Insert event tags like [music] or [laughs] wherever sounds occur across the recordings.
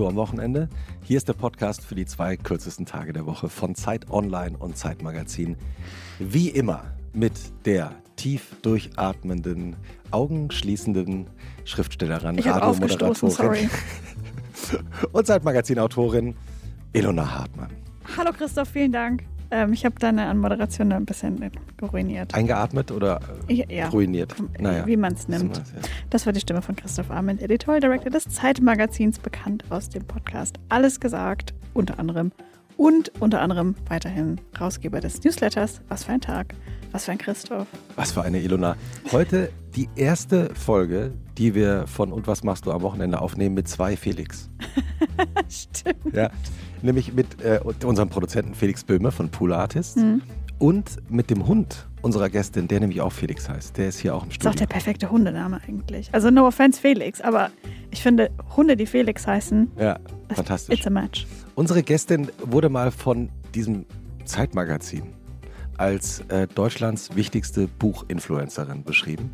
du am Wochenende? Hier ist der Podcast für die zwei kürzesten Tage der Woche von Zeit Online und Zeit Magazin. Wie immer mit der tief durchatmenden, augenschließenden Schriftstellerin, sorry. [laughs] und Zeitmagazin-Autorin Ilona Hartmann. Hallo Christoph, vielen Dank. Ähm, ich habe deine Anmoderation ein bisschen geruiniert. Eingeatmet oder äh, Ja, ruiniert? Naja. Wie man es nimmt. Das war die Stimme von Christoph Arment, Editorial Director des Zeitmagazins, bekannt aus dem Podcast Alles gesagt, unter anderem. Und unter anderem weiterhin Rausgeber des Newsletters. Was für ein Tag, was für ein Christoph. Was für eine Ilona. Heute die erste Folge, die wir von Und was machst du am Wochenende aufnehmen mit zwei Felix. [laughs] Stimmt. Ja, nämlich mit äh, unserem Produzenten Felix Böhme von Pool Artists Mhm. und mit dem Hund unserer Gästin, der nämlich auch Felix heißt. Der ist hier auch im Das ist auch Studio. der perfekte Hundename eigentlich. Also no offense Felix, aber ich finde, Hunde, die Felix heißen, ja, fantastisch. it's a match. Unsere Gästin wurde mal von diesem Zeitmagazin als äh, Deutschlands wichtigste Buchinfluencerin beschrieben.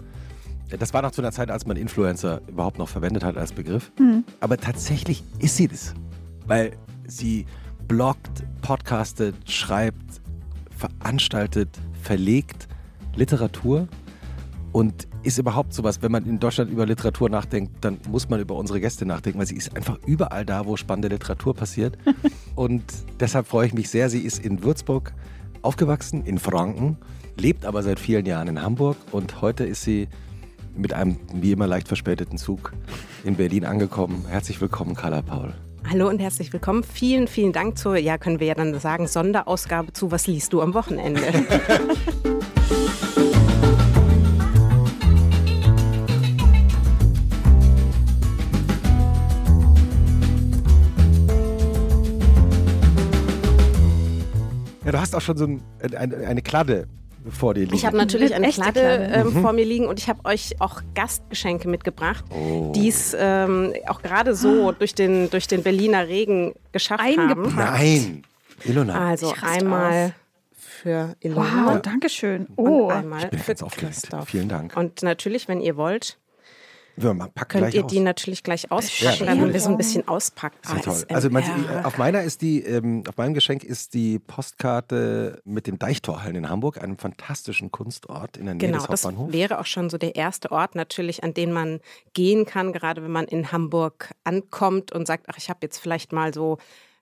Das war noch zu einer Zeit, als man Influencer überhaupt noch verwendet hat als Begriff. Hm. Aber tatsächlich ist sie das. Weil sie bloggt, podcastet, schreibt, veranstaltet, verlegt Literatur und ist überhaupt sowas, wenn man in Deutschland über Literatur nachdenkt, dann muss man über unsere Gäste nachdenken, weil sie ist einfach überall da, wo spannende Literatur passiert. [laughs] und deshalb freue ich mich sehr. Sie ist in Würzburg aufgewachsen, in Franken, lebt aber seit vielen Jahren in Hamburg und heute ist sie mit einem wie immer leicht verspäteten Zug in Berlin angekommen. Herzlich willkommen, Carla Paul. Hallo und herzlich willkommen. Vielen, vielen Dank zur, ja, können wir ja dann sagen, Sonderausgabe zu Was liest du am Wochenende? [laughs] Ja, du hast auch schon so ein, eine, eine Kladde vor dir liegen. Ich habe natürlich eine Echte Kladde Kladde. ähm, vor mir liegen und ich habe euch auch Gastgeschenke mitgebracht, Oh. die es ähm, auch gerade so durch den, durch den Berliner Regen geschafft Eingepackt. haben. Nein, Ilona. Also einmal für Ilona Wow, danke schön. und Oh, einmal Ich bin für ganz aufgeregt. Christoph. Vielen Dank. Und natürlich, wenn ihr wollt, Wir mal packen könnt ihr aus. die natürlich gleich auspacken, Ja, dann haben wir so ein bisschen auspackt. Also man, auf meiner ist die, ähm, auf meinem Geschenk ist die Postkarte mit den Deichtorhallen in Hamburg, einem fantastischen Kunstort in der Nähe Genau, des das Hauptbahnhofs. wäre auch schon so der erste Ort natürlich, an den man gehen kann, gerade wenn man in Hamburg ankommt und sagt, ach, ich habe jetzt vielleicht mal so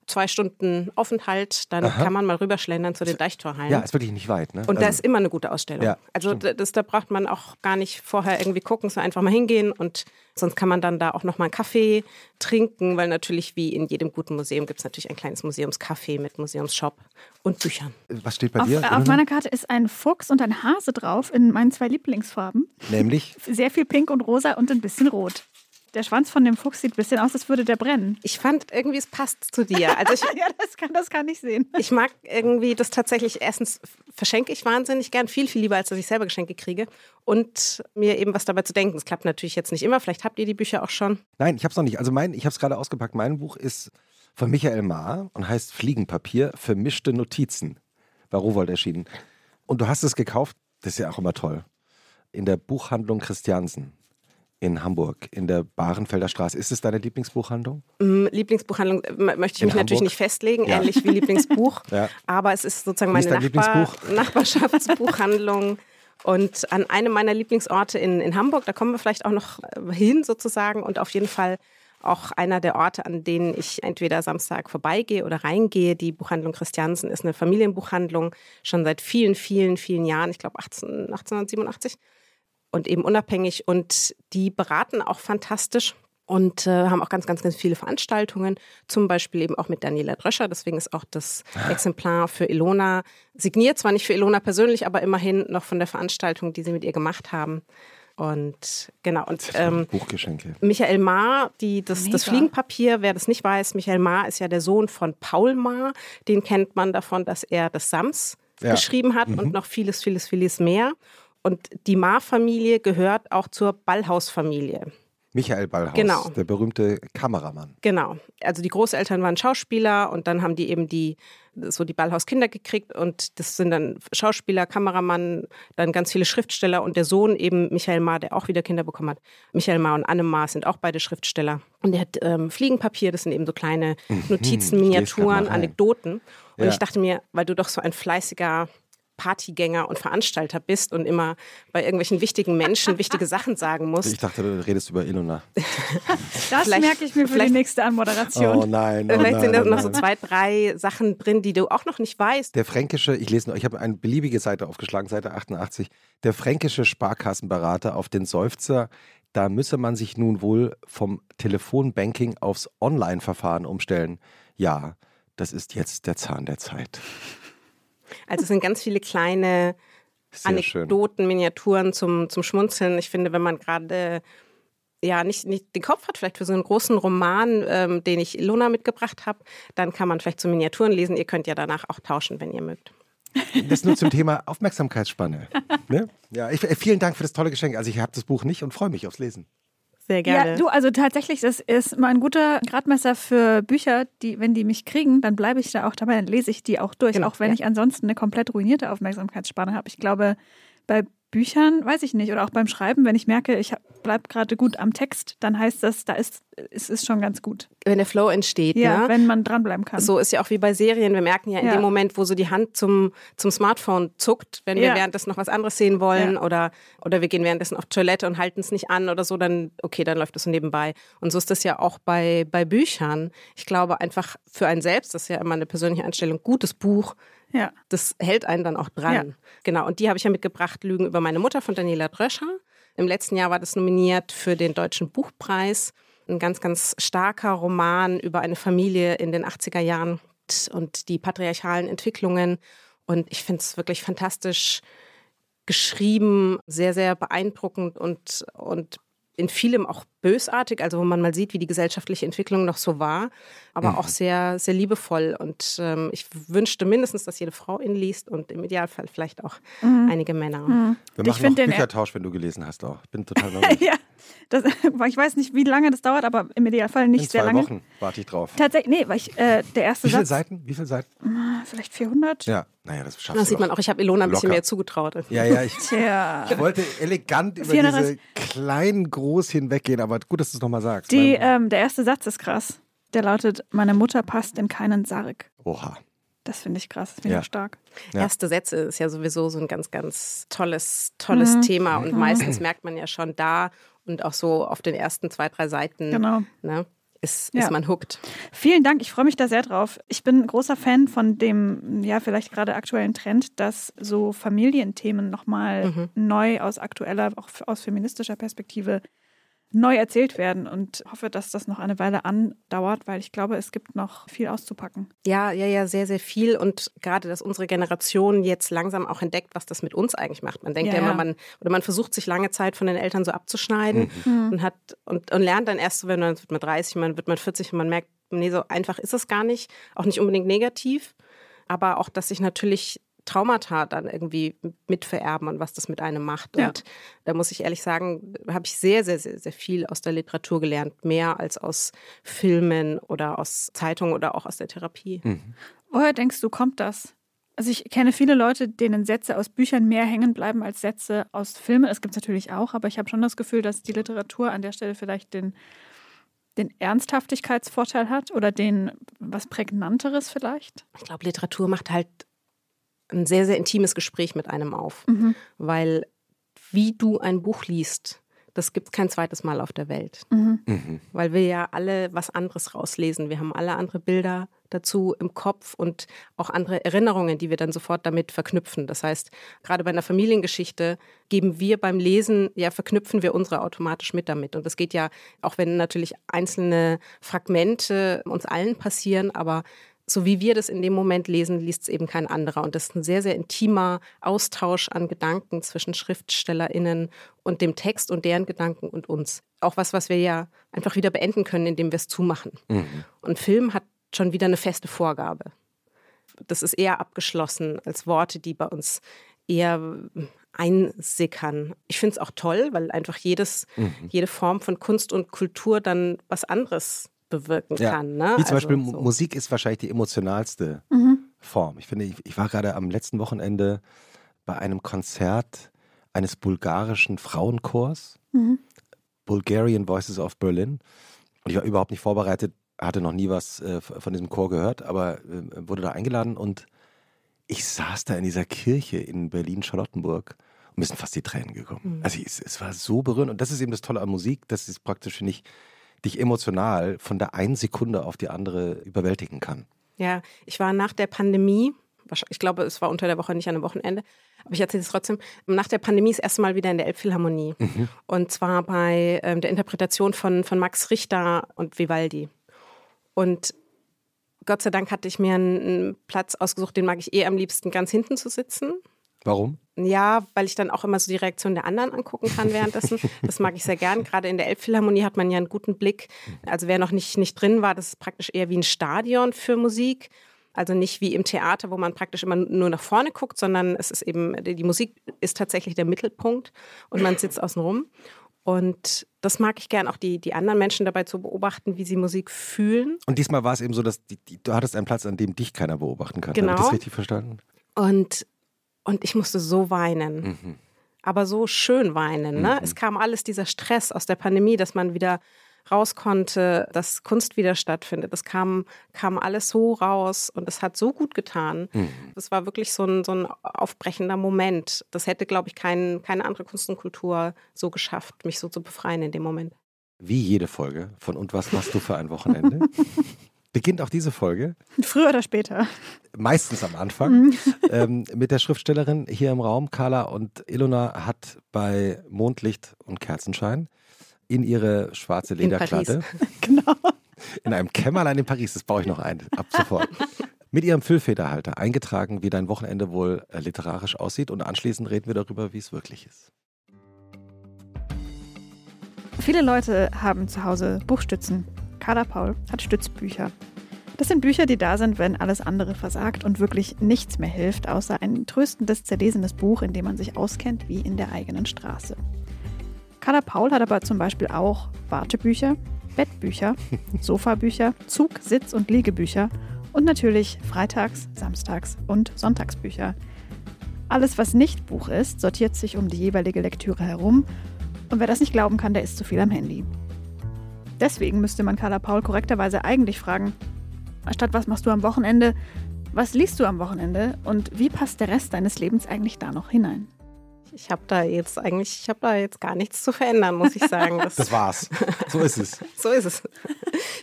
zwei Stunden Aufenthalt, dann Aha. kann man mal rüberschlendern zu den Deichtorhallen. Ja, ist wirklich nicht weit. Ne? und da Also- ist immer eine gute Ausstellung. Ja, also das, da braucht man auch gar nicht vorher irgendwie gucken, sondern einfach mal hingehen und sonst kann man dann da auch noch mal einen Kaffee trinken, weil natürlich wie in jedem guten Museum gibt es natürlich ein kleines Museumscafé mit Museumsshop und Büchern. Was steht bei auf, dir? auf meiner Karte ist ein Fuchs und ein Hase drauf in meinen zwei Lieblingsfarben. Nämlich, [laughs] Sehr viel pink und rosa und ein bisschen rot. Der Schwanz von dem Fuchs sieht ein bisschen aus, als würde der brennen. Ich fand irgendwie, es passt zu dir. Also ich, [laughs] ja, das kann, das kann ich sehen. Ich mag irgendwie das tatsächlich, erstens verschenke ich wahnsinnig gern, viel, viel lieber, als dass ich selber Geschenke kriege. Und mir eben was dabei zu denken. Es klappt natürlich jetzt nicht immer, vielleicht habt ihr die Bücher auch schon. nein, ich habe es noch nicht. Also mein, ich habe es gerade ausgepackt. Mein Buch ist von Michael Mahr und heißt Fliegenpapier, vermischte Notizen. War Rowold erschienen. Und du hast es gekauft, das ist ja auch immer toll, in der Buchhandlung Christiansen in Hamburg, in der Bahrenfelder Straße. Ist es deine Lieblingsbuchhandlung? Mm, Lieblingsbuchhandlung äh, möchte ich In mich natürlich Hamburg? nicht festlegen, Ja. ähnlich wie Lieblingsbuch. [laughs] Ja. Aber es ist sozusagen ist meine dein Nachbar? [laughs] Nachbarschaftsbuchhandlung. Und an einem meiner Lieblingsorte in, in Hamburg, da kommen wir vielleicht auch noch äh, hin sozusagen. Und auf jeden Fall auch einer der Orte, an denen ich entweder Samstag vorbeigehe oder reingehe. Die Buchhandlung Christiansen ist eine Familienbuchhandlung, schon seit vielen, vielen, vielen Jahren, ich glaube 18, 1887 und eben unabhängig. Und die beraten auch fantastisch und äh, haben auch ganz, ganz, ganz viele Veranstaltungen, zum Beispiel eben auch mit Daniela Dröscher. Deswegen ist auch das Exemplar für Ilona signiert, zwar nicht für Ilona persönlich, aber immerhin noch von der Veranstaltung, die sie mit ihr gemacht haben. Und genau, und ähm, Buchgeschenke. Michael Maar, die, das, das. Fliegenpapier, wer das nicht weiß, Michael Maar ist ja der Sohn von Paul Maar. Den kennt man davon, dass er das Sams Ja. geschrieben hat und noch vieles, vieles, vieles mehr. Und die Maar-Familie gehört auch zur Ballhaus-Familie. Michael Ballhaus, Genau. der berühmte Kameramann. Genau. Also die Großeltern waren Schauspieler und dann haben die eben die so die Ballhauskinder gekriegt und das sind dann Schauspieler, Kameramann, dann ganz viele Schriftsteller und der Sohn eben Michael Maar, der auch wieder Kinder bekommen hat. Michael Maar und Anne Maar sind auch beide Schriftsteller. Und der hat ähm, Fliegenpapier, das sind eben so kleine Notizen, Mhm. grad Miniaturen. Anekdoten. Und Ja. ich dachte mir, weil du doch so ein fleißiger Partygänger und Veranstalter bist und immer bei irgendwelchen wichtigen Menschen [laughs] wichtige Sachen sagen musst. Ich dachte, du redest über Ilona. [laughs] Das merke ich mir für die vielleicht- nächste Anmoderation. Oh nein. Oh Vielleicht nein, sind da oh noch so zwei, drei Sachen drin, die du auch noch nicht weißt. Der fränkische, ich lese noch, ich habe eine beliebige Seite aufgeschlagen, Seite 88. Der fränkische Sparkassenberater auf den Seufzer, da müsse man sich nun wohl vom Telefonbanking aufs Online-Verfahren umstellen. Ja, das ist jetzt der Zahn der Zeit. Also es sind ganz viele kleine Sehr schön. Anekdoten, Miniaturen zum, zum Schmunzeln. Ich finde, wenn man gerade ja nicht, nicht den Kopf hat, vielleicht für so einen großen Roman, ähm, den ich Ilona mitgebracht habe, dann kann man vielleicht so Miniaturen lesen. Ihr könnt ja danach auch tauschen, wenn ihr mögt. Das nur zum Thema Aufmerksamkeitsspanne. Ne? Ja, ich, äh, vielen Dank für das tolle Geschenk. Also ich habe das Buch nicht und freue mich aufs Lesen. Sehr gerne. Ja, du, also tatsächlich, das ist mal ein guter Gradmesser für Bücher, die, wenn die mich kriegen, dann bleibe ich da auch dabei, dann lese ich die auch durch, Genau, auch wenn ja. ich ansonsten eine komplett ruinierte Aufmerksamkeitsspanne habe. Ich glaube, bei Büchern, weiß ich nicht, oder auch beim Schreiben, wenn ich merke, ich bleibe gerade gut am Text, dann heißt das, da ist es ist schon ganz gut. wenn der Flow entsteht, Ja, ne? wenn man dranbleiben kann. So ist ja auch wie bei Serien. Wir merken ja in Ja. dem Moment, wo so die Hand zum, zum Smartphone zuckt, wenn wir Ja. währenddessen noch was anderes sehen wollen oder, oder wir gehen währenddessen auf Toilette und halten es nicht an oder so, dann, okay, dann läuft es so nebenbei. Und so ist das ja auch bei, bei Büchern. Ich glaube einfach für einen selbst, das ist ja immer eine persönliche Einstellung, gutes Buch, ja. das hält einen dann auch dran. Ja. Genau. Und die habe ich ja mitgebracht, Lügen über meine Mutter von Daniela Dröscher. Im letzten Jahr war das nominiert für den Deutschen Buchpreis. Ein ganz, ganz starker Roman über eine Familie in den 80er Jahren und die patriarchalen Entwicklungen. Und ich finde es wirklich fantastisch geschrieben, sehr, sehr beeindruckend und, und in vielem auch bösartig, also wo man mal sieht, wie die gesellschaftliche Entwicklung noch so war, aber auch sehr, sehr liebevoll. Und ähm, ich wünschte mindestens, dass jede Frau ihn liest und im Idealfall vielleicht auch einige Männer. Wir Ich machen find noch den- Büchertausch, wenn du gelesen hast auch. Ich bin total [laughs] neugierig. ja. Das, [laughs] ich weiß nicht, wie lange das dauert, aber im Idealfall nicht In sehr zwei lange. Wochen warte ich drauf. Tatsächlich, nee, weil ich, äh, der erste Wie viele Satz, Seiten? Wie viele Seiten? vielleicht 400? Ja, naja, das schaffst Das sieht man auch, ich habe Ilona ein bisschen Locker. mehr zugetraut. Ja, ja, ich, [laughs] Tja. ich wollte elegant über 430. diese kleinen Groß hinweggehen, aber gut, dass du es nochmal sagst. Die, ähm, der erste Satz ist krass. Der lautet, meine Mutter passt in keinen Sarg. Oha. Das finde ich krass, das finde ich Ja. auch stark. Ja. Erste Sätze ist ja sowieso so ein ganz, ganz tolles, tolles Thema. Und meistens merkt man ja schon da und auch so auf den ersten zwei, drei Seiten, Genau. ne, ist, Ja. ist man hooked. Vielen Dank, ich freue mich da sehr drauf. Ich bin ein großer Fan von dem, ja, vielleicht gerade aktuellen Trend, dass so Familienthemen nochmal neu aus aktueller, auch aus feministischer Perspektive neu erzählt werden und hoffe, dass das noch eine Weile andauert, weil ich glaube, es gibt noch viel auszupacken. Ja, ja, ja, sehr, sehr viel. Und gerade, dass unsere Generation jetzt langsam auch entdeckt, was das mit uns eigentlich macht. Man denkt Ja, ja, immer, man, oder man versucht sich lange Zeit von den Eltern so abzuschneiden und hat und, und lernt dann erst so, wenn man wird man 30, man wird man 40 und man merkt, nee, so einfach ist es gar nicht. Auch nicht unbedingt negativ, aber auch, dass sich natürlich Traumata dann irgendwie mitvererben und was das mit einem macht. Ja. Und da muss ich ehrlich sagen, habe ich sehr, sehr, sehr, sehr viel aus der Literatur gelernt. Mehr als aus Filmen oder aus Zeitungen oder auch aus der Therapie. Woher denkst du, kommt das? Also ich kenne viele Leute, denen Sätze aus Büchern mehr hängen bleiben als Sätze aus Filmen. Das gibt es natürlich auch, aber ich habe schon das Gefühl, dass die Literatur an der Stelle vielleicht den, den Ernsthaftigkeitsvorteil hat oder den was Prägnanteres vielleicht. Ich glaube, Literatur macht halt ein sehr, sehr intimes Gespräch mit einem auf. Weil wie du ein Buch liest, das gibt es kein zweites Mal auf der Welt. Mhm. Weil wir ja alle was anderes rauslesen. Wir haben alle andere Bilder dazu im Kopf und auch andere Erinnerungen, die wir dann sofort damit verknüpfen. Das heißt, gerade bei einer Familiengeschichte geben wir beim Lesen, ja, verknüpfen wir unsere automatisch mit damit. Und das geht ja, auch wenn natürlich einzelne Fragmente uns allen passieren, aber so wie wir das in dem Moment lesen, liest es eben kein anderer. Und das ist ein sehr, sehr intimer Austausch an Gedanken zwischen SchriftstellerInnen und dem Text und deren Gedanken und uns. Auch was, was wir ja einfach wieder beenden können, indem wir es zumachen. Und Film hat schon wieder eine feste Vorgabe. Das ist eher abgeschlossen als Worte, die bei uns eher einsickern. Ich finde es auch toll, weil einfach jedes, mhm. jede Form von Kunst und Kultur dann was anderes bewirken ja. kann. Ne? Wie zum also, Beispiel so. Musik ist wahrscheinlich die emotionalste mhm. Form. Ich finde, ich, ich war gerade am letzten Wochenende bei einem Konzert eines bulgarischen Frauenchors, mhm. Bulgarian Voices of Berlin. Und ich war überhaupt nicht vorbereitet, hatte noch nie was äh, von diesem Chor gehört, aber äh, wurde da eingeladen und ich saß da in dieser Kirche in Berlin-Charlottenburg und mir sind fast die Tränen gekommen. Mhm. Also es, es, war so berührend und das ist eben das Tolle an Musik, dass es praktisch nicht dich emotional von der einen Sekunde auf die andere überwältigen kann. Ja, ich war nach der Pandemie, ich glaube, es war unter der Woche, nicht an einem Wochenende, aber ich erzähle es trotzdem, nach der Pandemie das erste Mal wieder in der Elbphilharmonie. Mhm. Und zwar bei ähm, der Interpretation von, von Max Richter und Vivaldi. Und Gott sei Dank hatte ich mir einen Platz ausgesucht, den mag ich eh am liebsten ganz hinten zu sitzen. Warum? Ja, weil ich dann auch immer so die Reaktion der anderen angucken kann währenddessen. Das mag ich sehr gern. Gerade in der Elbphilharmonie hat man ja einen guten Blick. Also wer noch nicht, nicht drin war, das ist praktisch eher wie ein Stadion für Musik. Also nicht wie im Theater, wo man praktisch immer nur nach vorne guckt, sondern es ist eben, die Musik ist tatsächlich der Mittelpunkt und man sitzt außen rum. Und das mag ich gern, auch die, die anderen Menschen dabei zu beobachten, wie sie Musik fühlen. Und diesmal war es eben so, dass die, die, du hattest einen Platz, an dem dich keiner beobachten kann. Genau. Habe ich das richtig verstanden? Und, und ich musste so weinen. Mhm. Aber so schön weinen. Ne? Mhm. Es kam alles dieser Stress aus der Pandemie, dass man wieder raus konnte, dass Kunst wieder stattfindet. Das kam, kam alles so raus und es hat so gut getan. Mhm. Das war wirklich so ein, so ein aufbrechender Moment. Das hätte, glaube ich, kein, keine andere Kunst und Kultur so geschafft, mich so zu befreien in dem Moment. Wie jede Folge von Und was machst du für ein Wochenende? [laughs] beginnt auch diese Folge. Früher oder später. Meistens am Anfang. Mhm. [laughs] ähm, mit der Schriftstellerin hier im Raum, Carla und Ilona, hat bei Mondlicht und Kerzenschein in ihre schwarze Lederkladde. [laughs] genau. In einem Kämmerlein in Paris, das baue ich noch ein, ab sofort. Mit ihrem Füllfederhalter eingetragen, wie dein Wochenende wohl äh, literarisch aussieht und anschließend reden wir darüber, wie es wirklich ist. Viele Leute haben zu Hause Buchstützen. Carla Paul hat Stützbücher. Das sind Bücher, die da sind, wenn alles andere versagt und wirklich nichts mehr hilft, außer ein tröstendes, zerlesenes Buch, in dem man sich auskennt wie in der eigenen Straße. Carla Paul hat aber zum Beispiel auch Wartebücher, Bettbücher, [laughs] Sofabücher, Zug-, Sitz- und Liegebücher und natürlich Freitags-, Samstags- und Sonntagsbücher. Alles, was nicht Buch ist, sortiert sich um die jeweilige Lektüre herum. Und wer das nicht glauben kann, der ist zu viel am Handy. Deswegen müsste man Carla Paul korrekterweise eigentlich fragen, anstatt was machst du am Wochenende, was liest du am Wochenende und wie passt der Rest deines Lebens eigentlich da noch hinein? Ich habe da jetzt eigentlich, ich habe da jetzt gar nichts zu verändern, muss ich sagen. [laughs] Das, das war's. So ist es. [laughs] so ist es.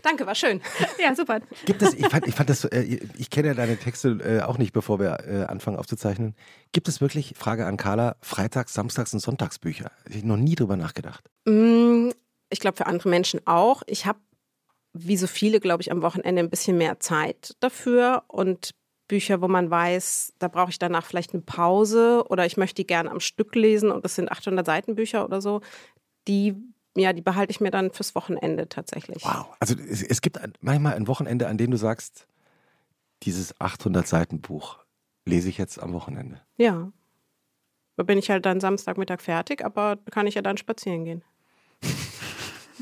Danke, war schön. Ja, super. Gibt es, ich fand, ich fand das, äh, ich kenne ja deine Texte äh, auch nicht, bevor wir äh, anfangen aufzuzeichnen. Gibt es wirklich, Frage an Carla, Freitags, Samstags und Sonntagsbücher? Ich habe noch nie drüber nachgedacht. Ich glaube für andere Menschen auch. Ich habe wie so viele, glaube ich, am Wochenende ein bisschen mehr Zeit dafür und Bücher, wo man weiß, da brauche ich danach vielleicht eine Pause oder ich möchte die gerne am Stück lesen und das sind 800 Seiten Bücher oder so, die ja, die behalte ich mir dann fürs Wochenende tatsächlich. Wow, also es, es gibt manchmal ein Wochenende, an dem du sagst, dieses 800 Seiten Buch lese ich jetzt am Wochenende. Ja. Da bin ich halt dann Samstagmittag fertig, aber kann ich ja dann spazieren gehen.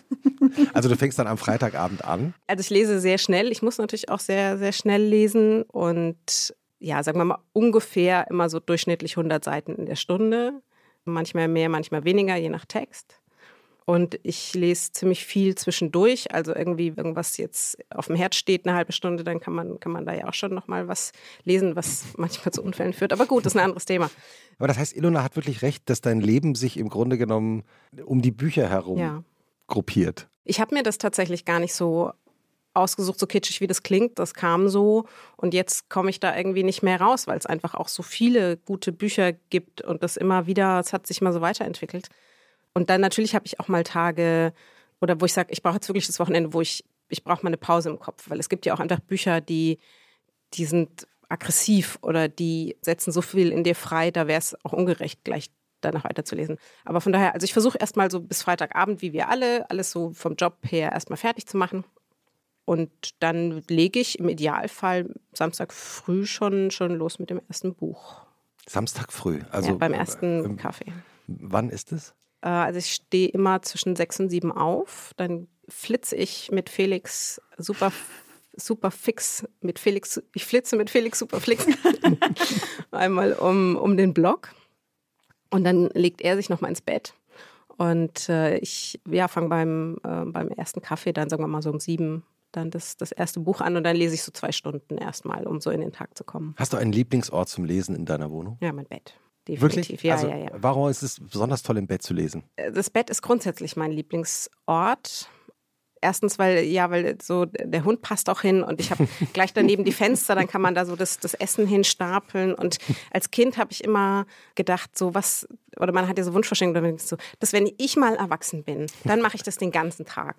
[laughs] Also du fängst dann am Freitagabend an? Also ich lese sehr schnell. Ich muss natürlich auch sehr, sehr schnell lesen und ja, sagen wir mal ungefähr immer so durchschnittlich 100 Seiten in der Stunde. Manchmal mehr, manchmal weniger, je nach Text. Und ich lese ziemlich viel zwischendurch. Also irgendwie irgendwas jetzt auf dem Herz steht eine halbe Stunde, dann kann man, kann man da ja auch schon nochmal was lesen, was manchmal zu Unfällen führt. Aber gut, das ist ein anderes Thema. Aber das heißt, Ilona hat wirklich recht, dass dein Leben sich im Grunde genommen um die Bücher herum ja. Gruppiert. Ich habe mir das tatsächlich gar nicht so ausgesucht, so kitschig wie das klingt. Das kam so und jetzt komme ich da irgendwie nicht mehr raus, weil es einfach auch so viele gute Bücher gibt und das immer wieder, es hat sich mal so weiterentwickelt. Und dann natürlich habe ich auch mal Tage oder wo ich sage, ich brauche jetzt wirklich das Wochenende, wo ich, ich brauche mal eine Pause im Kopf, weil es gibt ja auch einfach Bücher, die, die sind aggressiv oder die setzen so viel in dir frei, da wäre es auch ungerecht, gleich danach weiterzulesen. Aber von daher, also ich versuche erstmal so bis Freitagabend, wie wir alle, alles so vom Job her erstmal fertig zu machen. Und dann lege ich im Idealfall Samstag früh schon, schon los mit dem ersten Buch. Samstag früh. Also ja, beim ersten äh, Kaffee. Wann ist es? Äh, also ich stehe immer zwischen sechs und sieben auf. Dann flitze ich mit Felix super super fix mit Felix, ich flitze mit Felix super fix [laughs] einmal um, um den Block und dann legt er sich nochmal ins Bett und äh, ich ja, fange beim, äh, beim ersten Kaffee dann, sagen wir mal so um sieben, dann das, das erste Buch an und dann lese ich so zwei Stunden erstmal, um so in den Tag zu kommen. Hast du einen Lieblingsort zum Lesen in deiner Wohnung? Ja, mein Bett. Definitiv. Wirklich? Ja, also, ja, ja. Warum ist es besonders toll, im Bett zu lesen? Äh, das Bett ist grundsätzlich mein Lieblingsort. Erstens, weil ja, weil so der Hund passt auch hin und ich habe [laughs] gleich daneben die Fenster, dann kann man da so das, das Essen hinstapeln. Und als Kind habe ich immer gedacht, so was, oder man hat ja so Wunschvorstellungen, so, dass wenn ich mal erwachsen bin, dann mache ich das den ganzen Tag.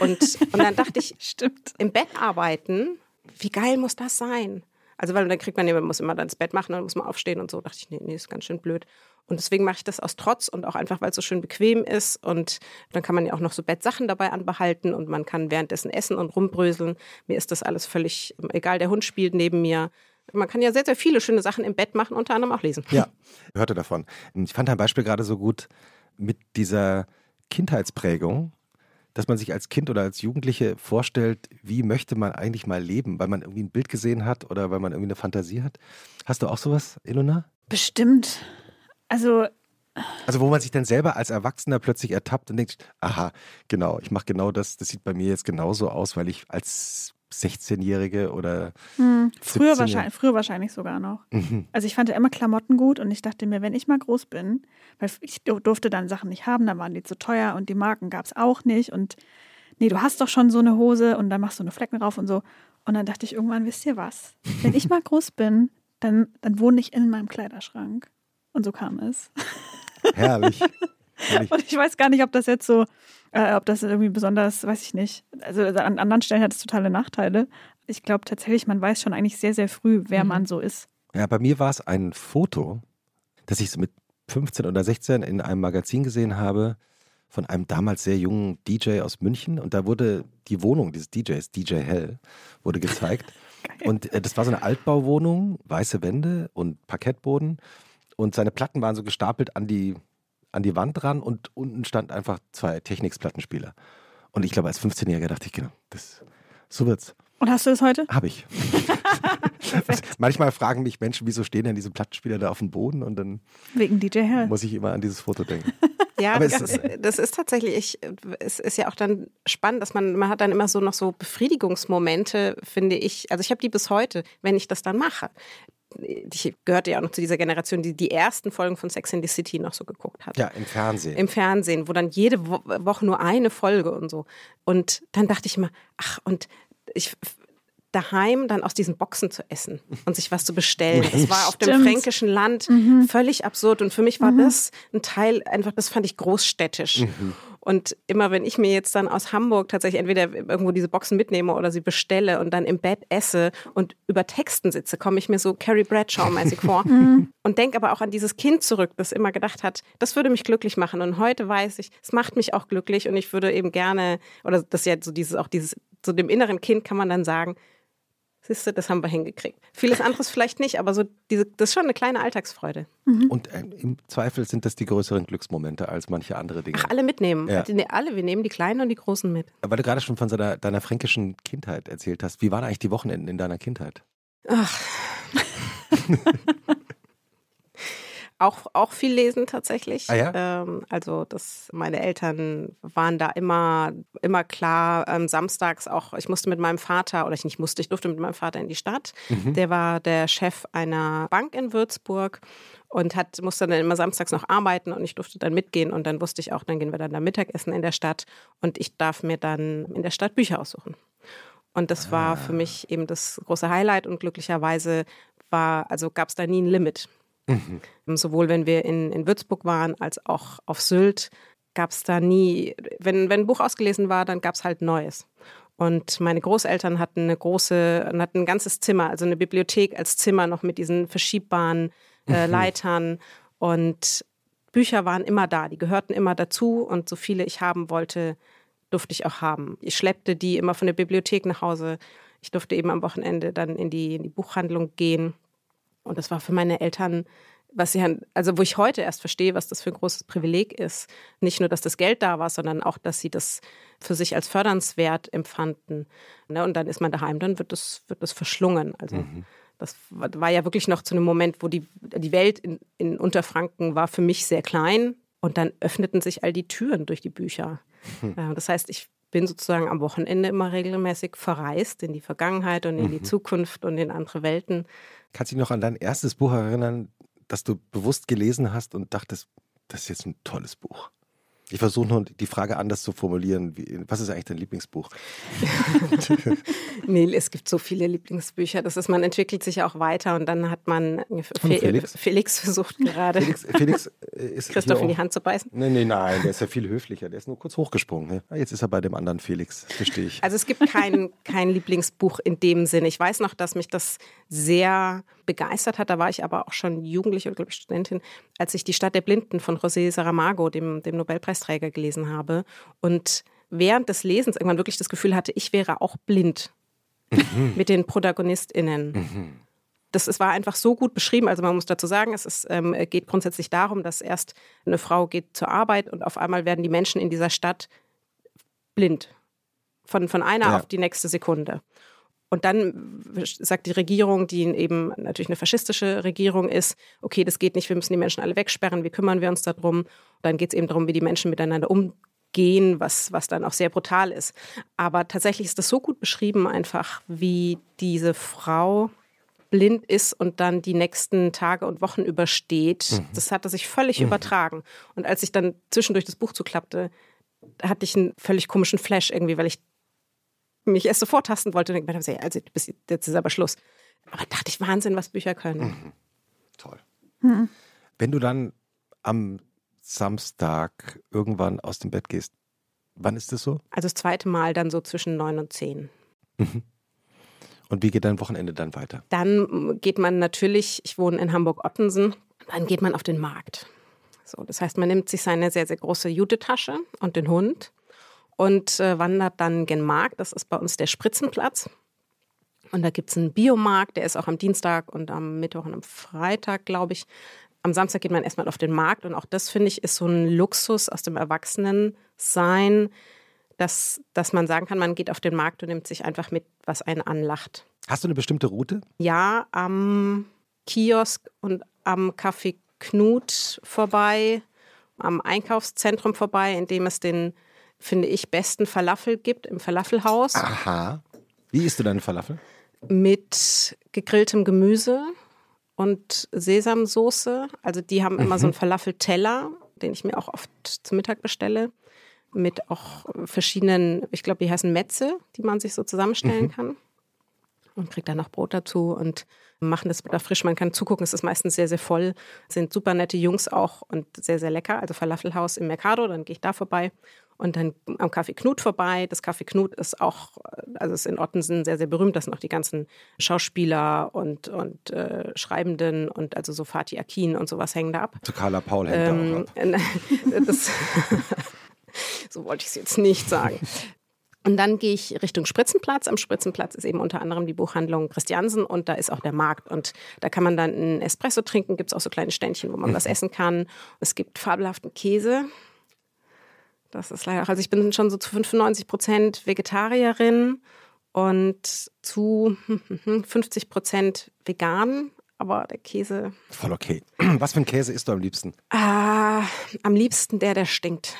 Und, und dann dachte ich, [laughs] Stimmt. im Bett arbeiten, wie geil muss das sein? Also, weil dann kriegt man, man muss immer dann ins Bett machen, dann muss man aufstehen und so. Da dachte ich, nee, nee, ist ganz schön blöd. Und deswegen mache ich das aus Trotz und auch einfach, weil es so schön bequem ist. Und dann kann man ja auch noch so Bettsachen dabei anbehalten und man kann währenddessen essen und rumbröseln. Mir ist das alles völlig egal. Der Hund spielt neben mir. Man kann ja sehr, sehr viele schöne Sachen im Bett machen, unter anderem auch lesen. Ja, ich hörte davon. Ich fand dein Beispiel gerade so gut mit dieser Kindheitsprägung, dass man sich als Kind oder als Jugendliche vorstellt, wie möchte man eigentlich mal leben, weil man irgendwie ein Bild gesehen hat oder weil man irgendwie eine Fantasie hat. Hast du auch sowas, Ilona? Bestimmt. Also. Also wo man sich dann selber als Erwachsener plötzlich ertappt und denkt, aha, genau, ich mache genau das, das sieht bei mir jetzt genauso aus, weil ich als 16-Jährige oder hm, früher, wahrscheinlich, früher wahrscheinlich sogar noch. Mhm. Also ich fand ja immer Klamotten gut und ich dachte mir, wenn ich mal groß bin, weil ich durfte dann Sachen nicht haben, dann waren die zu teuer und die Marken gab es auch nicht und nee, du hast doch schon so eine Hose und dann machst du eine Flecken drauf und so. Und dann dachte ich irgendwann, wisst ihr was? Wenn ich mal groß bin, dann, dann wohne ich in meinem Kleiderschrank. Und so kam es. Herrlich. Herrlich. [laughs] Und ich weiß gar nicht, ob das jetzt so, äh, ob das irgendwie besonders, weiß ich nicht. Also an anderen Stellen hat es totale Nachteile. Ich glaube tatsächlich, man weiß schon eigentlich sehr, sehr früh, wer mhm. man so ist. Ja, bei mir war es ein Foto, das ich so mit 15 oder 16 in einem Magazin gesehen habe von einem damals sehr jungen DJ aus München und da wurde die Wohnung dieses DJs, DJ Hell, wurde gezeigt. [laughs] und äh, das war so eine Altbauwohnung, weiße Wände und Parkettboden und seine Platten waren so gestapelt an die, an die Wand dran und unten stand einfach zwei Technics-Plattenspieler. Und ich glaube, als 15-Jähriger dachte ich, genau, das, so wird's. Und hast du das heute? Habe ich. [laughs] Manchmal fragen mich Menschen, wieso stehen denn diese Plattenspieler da auf dem Boden und dann Wegen DJ muss ich immer an dieses Foto denken. [laughs] Ja, Aber das, ist, das ist tatsächlich, ich, es ist ja auch dann spannend, dass man, man hat dann immer so noch so Befriedigungsmomente, finde ich. Also ich habe die bis heute, wenn ich das dann mache ich gehörte ja auch noch zu dieser Generation, die die ersten Folgen von Sex in the City noch so geguckt hat. Ja, im Fernsehen. Im Fernsehen, wo dann jede Woche nur eine Folge und so. Und dann dachte ich immer, ach, und ich daheim dann aus diesen Boxen zu essen und sich was zu bestellen. Das war auf dem fränkischen Land mhm. völlig absurd. Und für mich war mhm. das ein Teil, einfach, das fand ich großstädtisch. Mhm. Und immer wenn ich mir jetzt dann aus Hamburg tatsächlich entweder irgendwo diese Boxen mitnehme oder sie bestelle und dann im Bett esse und über Texten sitze, komme ich mir so Carrie Bradshaw-mäßig vor. [laughs] Mhm. und denke aber auch an dieses Kind zurück, das immer gedacht hat, das würde mich glücklich machen. Und heute weiß ich, es macht mich auch glücklich und ich würde eben gerne, oder das ist ja so dieses, auch dieses, so dem inneren Kind kann man dann sagen, Siehst du, das haben wir hingekriegt. Vieles anderes vielleicht nicht, aber so diese, das ist schon eine kleine Alltagsfreude. Mhm. Und äh, im Zweifel sind das die größeren Glücksmomente als manche andere Dinge. Ach, alle mitnehmen. Ja. Ne, alle, wir nehmen die kleinen und die großen mit. Weil du gerade schon von deiner, deiner fränkischen Kindheit erzählt hast. Wie waren eigentlich die Wochenenden in deiner Kindheit? Ach. [laughs] [laughs] Auch, auch viel lesen tatsächlich. Ah, ja? ähm, also das, meine Eltern waren da immer, immer klar, ähm, samstags auch, ich musste mit meinem Vater, oder ich nicht musste, ich durfte mit meinem Vater in die Stadt. Mhm. Der war der Chef einer Bank in Würzburg und hat, musste dann immer samstags noch arbeiten und ich durfte dann mitgehen und dann wusste ich auch, dann gehen wir dann da Mittagessen in der Stadt und ich darf mir dann in der Stadt Bücher aussuchen. Und das war ah. für mich eben das große Highlight und glücklicherweise war, also gab es da nie ein Limit. Mhm. Sowohl wenn wir in, in Würzburg waren, als auch auf Sylt gab es da nie, wenn, wenn ein Buch ausgelesen war, dann gab es halt Neues. Und meine Großeltern hatten eine große, hatten ein ganzes Zimmer, also eine Bibliothek als Zimmer noch mit diesen verschiebbaren äh, mhm. Leitern. Und Bücher waren immer da, die gehörten immer dazu und so viele ich haben wollte, durfte ich auch haben. Ich schleppte die immer von der Bibliothek nach Hause. Ich durfte eben am Wochenende dann in die, in die Buchhandlung gehen und das war für meine Eltern was sie, also wo ich heute erst verstehe, was das für ein großes Privileg ist. Nicht nur, dass das Geld da war, sondern auch, dass sie das für sich als fördernswert empfanden. Ne? Und dann ist man daheim, dann wird das, wird das verschlungen. Also mhm. das war ja wirklich noch zu einem Moment, wo die, die Welt in, in Unterfranken war für mich sehr klein. Und dann öffneten sich all die Türen durch die Bücher. Hm. Das heißt, ich bin sozusagen am Wochenende immer regelmäßig verreist in die Vergangenheit und in mhm. die Zukunft und in andere Welten. Kannst du dich noch an dein erstes Buch erinnern, das du bewusst gelesen hast und dachtest, das ist jetzt ein tolles Buch? Ich versuche nur die Frage anders zu formulieren. Wie, was ist eigentlich dein Lieblingsbuch? [laughs] nee, es gibt so viele Lieblingsbücher. Das ist, man entwickelt sich auch weiter und dann hat man Fe Felix? Felix? versucht gerade Felix, Felix äh, [laughs] ist Christoph in die Hand zu beißen. Nein, nein, nein, der ist ja viel höflicher. Der ist nur kurz hochgesprungen. Ah, jetzt ist er bei dem anderen Felix, verstehe ich. Also es gibt kein, kein Lieblingsbuch in dem Sinn. Ich weiß noch, dass mich das sehr begeistert hat. Da war ich aber auch schon Jugendliche oder glaube ich Studentin, als ich Die Stadt der Blinden von José Saramago, dem, dem Nobelpreisträger, gelesen habe. Und während des Lesens irgendwann wirklich das Gefühl hatte, ich wäre auch blind mhm. mit den ProtagonistInnen. Mhm. Das es war einfach so gut beschrieben. Also man muss dazu sagen, es ist, ähm, geht grundsätzlich darum, dass erst eine Frau geht zur Arbeit und auf einmal werden die Menschen in dieser Stadt blind. Von, von einer ja. auf die nächste Sekunde. Und dann sagt die Regierung, die eben natürlich eine faschistische Regierung ist, okay, das geht nicht, wir müssen die Menschen alle wegsperren, wie kümmern wir uns darum? Dann geht es eben darum, wie die Menschen miteinander umgehen, was, was dann auch sehr brutal ist. Aber tatsächlich ist das so gut beschrieben, einfach wie diese Frau blind ist und dann die nächsten Tage und Wochen übersteht. Mhm. Das hatte sich völlig mhm. übertragen. Und als ich dann zwischendurch das Buch zuklappte, hatte ich einen völlig komischen Flash irgendwie, weil ich mich erst so vortasten wollte und gedacht habe, also jetzt ist aber Schluss. Aber dachte ich, Wahnsinn, was Bücher können. Mhm. Toll. Mhm. Wenn du dann am Samstag irgendwann aus dem Bett gehst, wann ist das so? Also das zweite Mal dann so zwischen neun und zehn. Mhm. Und wie geht dein Wochenende dann weiter? Dann geht man natürlich, ich wohne in Hamburg-Ottensen, dann geht man auf den Markt. So, das heißt, man nimmt sich seine sehr, sehr große Jutetasche und den Hund und äh, wandert dann gen Markt. Das ist bei uns der Spritzenplatz. Und da gibt es einen Biomarkt, der ist auch am Dienstag und am Mittwoch und am Freitag, glaube ich. Am Samstag geht man erstmal auf den Markt und auch das, finde ich, ist so ein Luxus aus dem Erwachsenensein, dass, dass man sagen kann, man geht auf den Markt und nimmt sich einfach mit, was einen anlacht. Hast du eine bestimmte Route? Ja, am Kiosk und am Café Knut vorbei, am Einkaufszentrum vorbei, in dem es den finde ich, besten Falafel gibt im Falafelhaus. Aha. Wie isst du deine Falafel? Mit gegrilltem Gemüse und Sesamsoße. Also die haben immer mhm. so einen Falafelteller, den ich mir auch oft zum Mittag bestelle. Mit auch verschiedenen, ich glaube, die heißen Metze, die man sich so zusammenstellen mhm. kann. Und kriegt dann noch Brot dazu und machen das da frisch. Man kann zugucken, es ist meistens sehr, sehr voll. Sind super nette Jungs auch und sehr, sehr lecker. Also Falafelhaus im Mercado, dann gehe ich da vorbei und dann am Café Knut vorbei. Das Café Knut ist auch, also ist in Ottensen sehr, sehr berühmt. Das sind auch die ganzen Schauspieler und, und äh, Schreibenden und also so Fatih Akin und sowas hängen da ab. Zu Carla Paul hängt ähm, da auch ab. [laughs] Das, [laughs] so wollte ich es jetzt nicht sagen. [laughs] Und dann gehe ich Richtung Spritzenplatz. Am Spritzenplatz ist eben unter anderem die Buchhandlung Christiansen und da ist auch der Markt. Und da kann man dann einen Espresso trinken, gibt es auch so kleine Ständchen, wo man was mhm. essen kann. Es gibt fabelhaften Käse. Das ist leider, also ich bin schon so zu 95 Prozent Vegetarierin und zu [laughs] 50 Prozent vegan. Aber der Käse. Voll okay. [clears throat] Was für ein Käse isst du am liebsten? Ah, am liebsten der, der stinkt.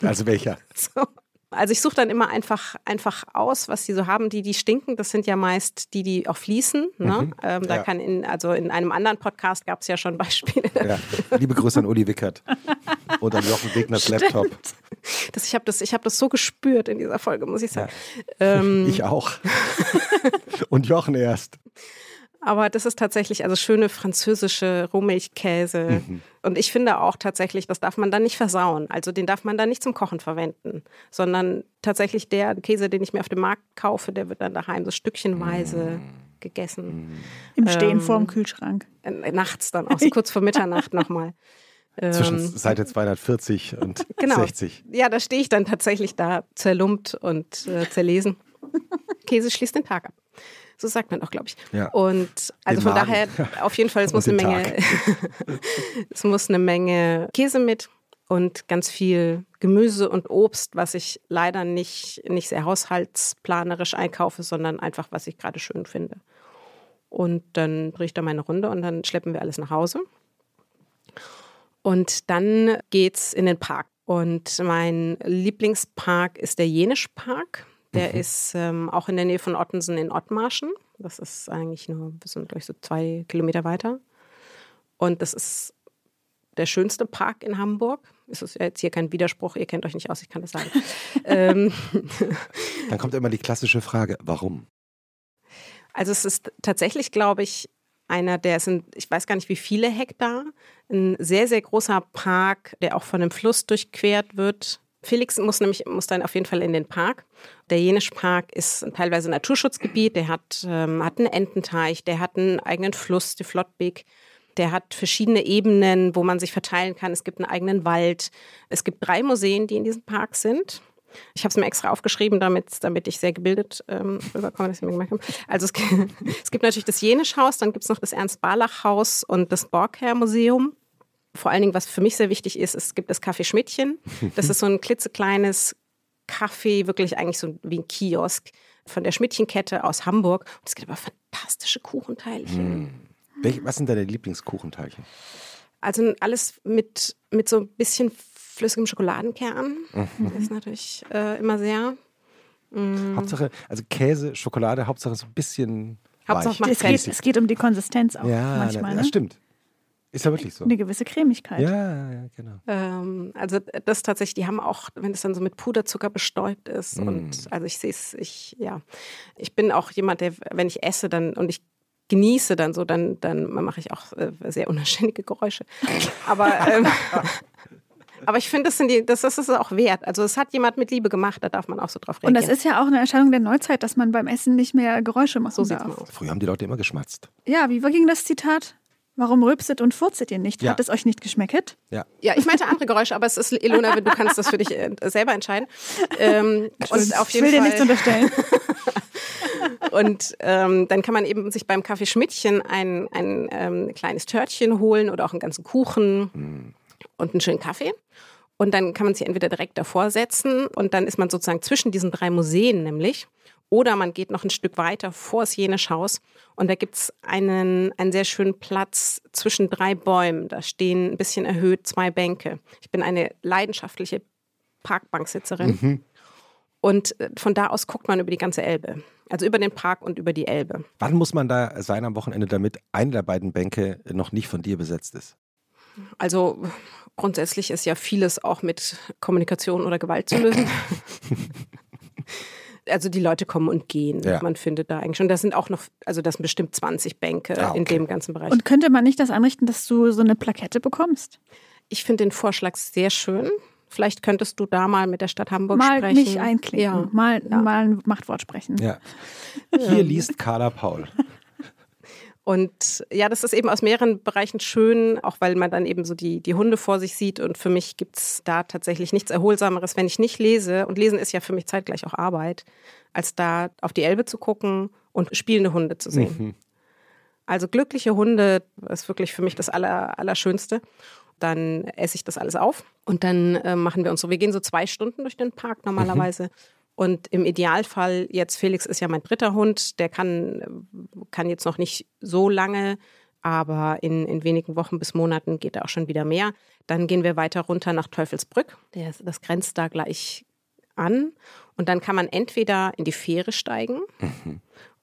Also welcher? [laughs] So. Also ich suche dann immer einfach, einfach aus, was sie so haben. Die, die stinken, das sind ja meist die, die auch fließen. Ne? Mhm. Ähm, da ja. kann in, also in einem anderen Podcast gab es ja schon [laughs] Beispiele. Ja. Liebe Grüße an Uli Wickert und an Jochen Wegners Laptop. Das, ich habe das, hab das so gespürt in dieser Folge, muss ich sagen. Ja. Ähm, ich auch. [laughs] und Jochen erst. Aber das ist tatsächlich also schöne französische Rohmilchkäse. Mhm. Und ich finde auch tatsächlich, das darf man dann nicht versauen. Also den darf man dann nicht zum Kochen verwenden, sondern tatsächlich der Käse, den ich mir auf dem Markt kaufe, der wird dann daheim so stückchenweise mhm. gegessen. Mhm. Im Stehen ähm, vorm Kühlschrank. Äh, nachts dann auch, so kurz vor Mitternacht [laughs] nochmal. Zwischen ähm, Seite 240 und [laughs] genau. 60. Ja, da stehe ich dann tatsächlich da zerlumpt und äh, zerlesen. [laughs] Käse schließt den Tag ab. So sagt man auch, glaube ich. Ja. Und also Den von Magen. daher, auf jeden Fall, es [laughs] muss eine Menge, [laughs] es muss eine Menge Käse mit und ganz viel Gemüse und Obst, was ich leider nicht, nicht sehr haushaltsplanerisch einkaufe, sondern einfach, was ich gerade schön finde. Und dann drehe ich da meine Runde und dann schleppen wir alles nach Hause. Und dann geht's in den Park. Und mein Lieblingspark ist der Jenischpark. Der ist ähm, auch in der Nähe von Ottensen in Ottmarschen. Das ist eigentlich nur, wir sind gleich so zwei Kilometer weiter. Und das ist der schönste Park in Hamburg. Ist es ja jetzt hier kein Widerspruch, ihr kennt euch nicht aus, ich kann das sagen. [laughs] ähm, Dann kommt immer die klassische Frage, warum? Also es ist tatsächlich, glaube ich, einer, der sind, ich weiß gar nicht wie viele Hektar, ein sehr, sehr großer Park, der auch von einem Fluss durchquert wird. Felix muss nämlich muss dann auf jeden Fall in den Park. Der Jenischpark ist teilweise Naturschutzgebiet, der hat, ähm, hat einen Ententeich, der hat einen eigenen Fluss, die Flottbek. Der hat verschiedene Ebenen, wo man sich verteilen kann. Es gibt einen eigenen Wald. Es gibt drei Museen, die in diesem Park sind. Ich habe es mir extra aufgeschrieben, damit, damit ich sehr gebildet ähm, rüberkomme, dass ich mir gemerkt habe. Also es, gibt- [laughs] es gibt natürlich das Jenisch-Haus, dann gibt es noch das Ernst-Barlach-Haus und das Borgherr-Museum. Vor allen Dingen, was für mich sehr wichtig ist, es gibt das Café Schmidtchen. Das [laughs] ist so ein klitzekleines Café, wirklich eigentlich so wie ein Kiosk von der Schmidtchenkette aus Hamburg. Und es gibt aber fantastische Kuchenteilchen. Welch, was sind deine Lieblingskuchenteilchen? Also alles mit, mit so ein bisschen flüssigem Schokoladenkern. Mhm. Das ist natürlich äh, immer sehr. Hauptsache, also Käse, Schokolade, Hauptsache so ein bisschen Hauptsache weich. macht Es geht, es geht um die Konsistenz auch Ja, manchmal. das Ne? stimmt. Ist ja wirklich so. Eine gewisse Cremigkeit. Ja, ja, genau. Ähm, also das tatsächlich, die haben auch, wenn es dann so mit Puderzucker bestäubt ist. Mm. Und also ich sehe es, ich, ja. Ich bin auch jemand, der, wenn ich esse dann und ich genieße dann so, dann, dann mache ich auch äh, sehr unanständige Geräusche. Aber, ähm, [laughs] aber ich finde, das, sind die, das, das ist es auch wert. Also es hat jemand mit Liebe gemacht, da darf man auch so drauf Und reagieren. das ist ja auch eine Erscheinung der Neuzeit, dass man beim Essen nicht mehr Geräusche machen so darf. Früher haben die Leute immer geschmatzt. Ja, wie ging das Zitat? Warum rülpset und furzet ihr nicht? Ja. Hat es euch nicht geschmeckt? Ja. Ja, ich meinte andere Geräusche, aber es ist, Ilona, du kannst das für dich äh, selber entscheiden. Ähm, und auf ich jeden will dir nichts unterstellen. [laughs] Und ähm, dann kann man eben sich beim Kaffee Schmidtchen ein, ein ähm, kleines Törtchen holen oder auch einen ganzen Kuchen und einen schönen Kaffee. Und dann kann man sich entweder direkt davor setzen und dann ist man sozusagen zwischen diesen drei Museen nämlich. Oder man geht noch ein Stück weiter vor das Jenisch-Haus und da gibt's einen, einen sehr schönen Platz zwischen drei Bäumen. Da stehen ein bisschen erhöht zwei Bänke. Ich bin eine leidenschaftliche Parkbanksitzerin. Und äh, von da aus guckt man über die ganze Elbe. Also über den Park und über die Elbe. Wann muss man da sein am Wochenende, damit eine der beiden Bänke noch nicht von dir besetzt ist? Also grundsätzlich ist ja vieles auch mit Kommunikation oder Gewalt zu lösen. [laughs] Also die Leute kommen und gehen. Ja. Man findet da eigentlich schon. Das sind auch noch, also das sind bestimmt 20 Bänke Ah, in okay. dem ganzen Bereich. Und könnte man nicht das einrichten, dass du so eine Plakette bekommst? ich finde den Vorschlag sehr schön. Vielleicht könntest du da mal mit der Stadt Hamburg mal sprechen. mich einklicken, Ja. mal, Ja. mal ein Machtwort sprechen. Ja. Hier liest Carla Paul. Und ja, das ist eben aus mehreren Bereichen schön, auch weil man dann eben so die, die Hunde vor sich sieht. Und für mich gibt's da tatsächlich nichts Erholsameres, wenn ich nicht lese. Und lesen ist ja für mich zeitgleich auch Arbeit, als da auf die Elbe zu gucken und spielende Hunde zu sehen. Also glückliche Hunde ist wirklich für mich das Aller, Allerschönste. Dann esse ich das alles auf und dann äh, machen wir uns so. Wir gehen so zwei Stunden durch den Park normalerweise. Und im Idealfall, jetzt Felix ist ja mein dritter Hund, der kann, kann jetzt noch nicht so lange, aber in, in wenigen Wochen bis Monaten geht er auch schon wieder mehr. Dann gehen wir weiter runter nach Teufelsbrück. Der, das grenzt da gleich an. Und dann kann man entweder in die Fähre steigen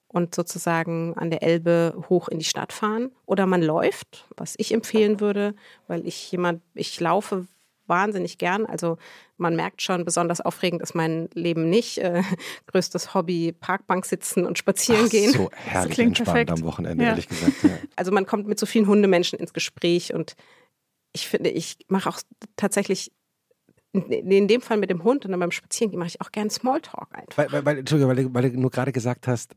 und sozusagen an der Elbe hoch in die Stadt fahren. Oder man läuft, was ich empfehlen würde, weil ich jemand, ich laufe wahnsinnig gern. Also man merkt schon, besonders aufregend ist mein Leben nicht. Äh, [laughs] größtes Hobby, Parkbank sitzen und spazieren Ach, gehen. so herrlich klingt entspannt perfekt. am Wochenende, Ja. ehrlich gesagt. Ja. [laughs] Also man kommt mit so vielen Hundemenschen ins Gespräch und ich finde, ich mache auch tatsächlich in, dem Fall mit dem Hund und dann beim Spazierengehen mache ich auch gern Smalltalk einfach. Weil, weil, weil, Entschuldigung, weil, du- weil du nur gerade gesagt hast,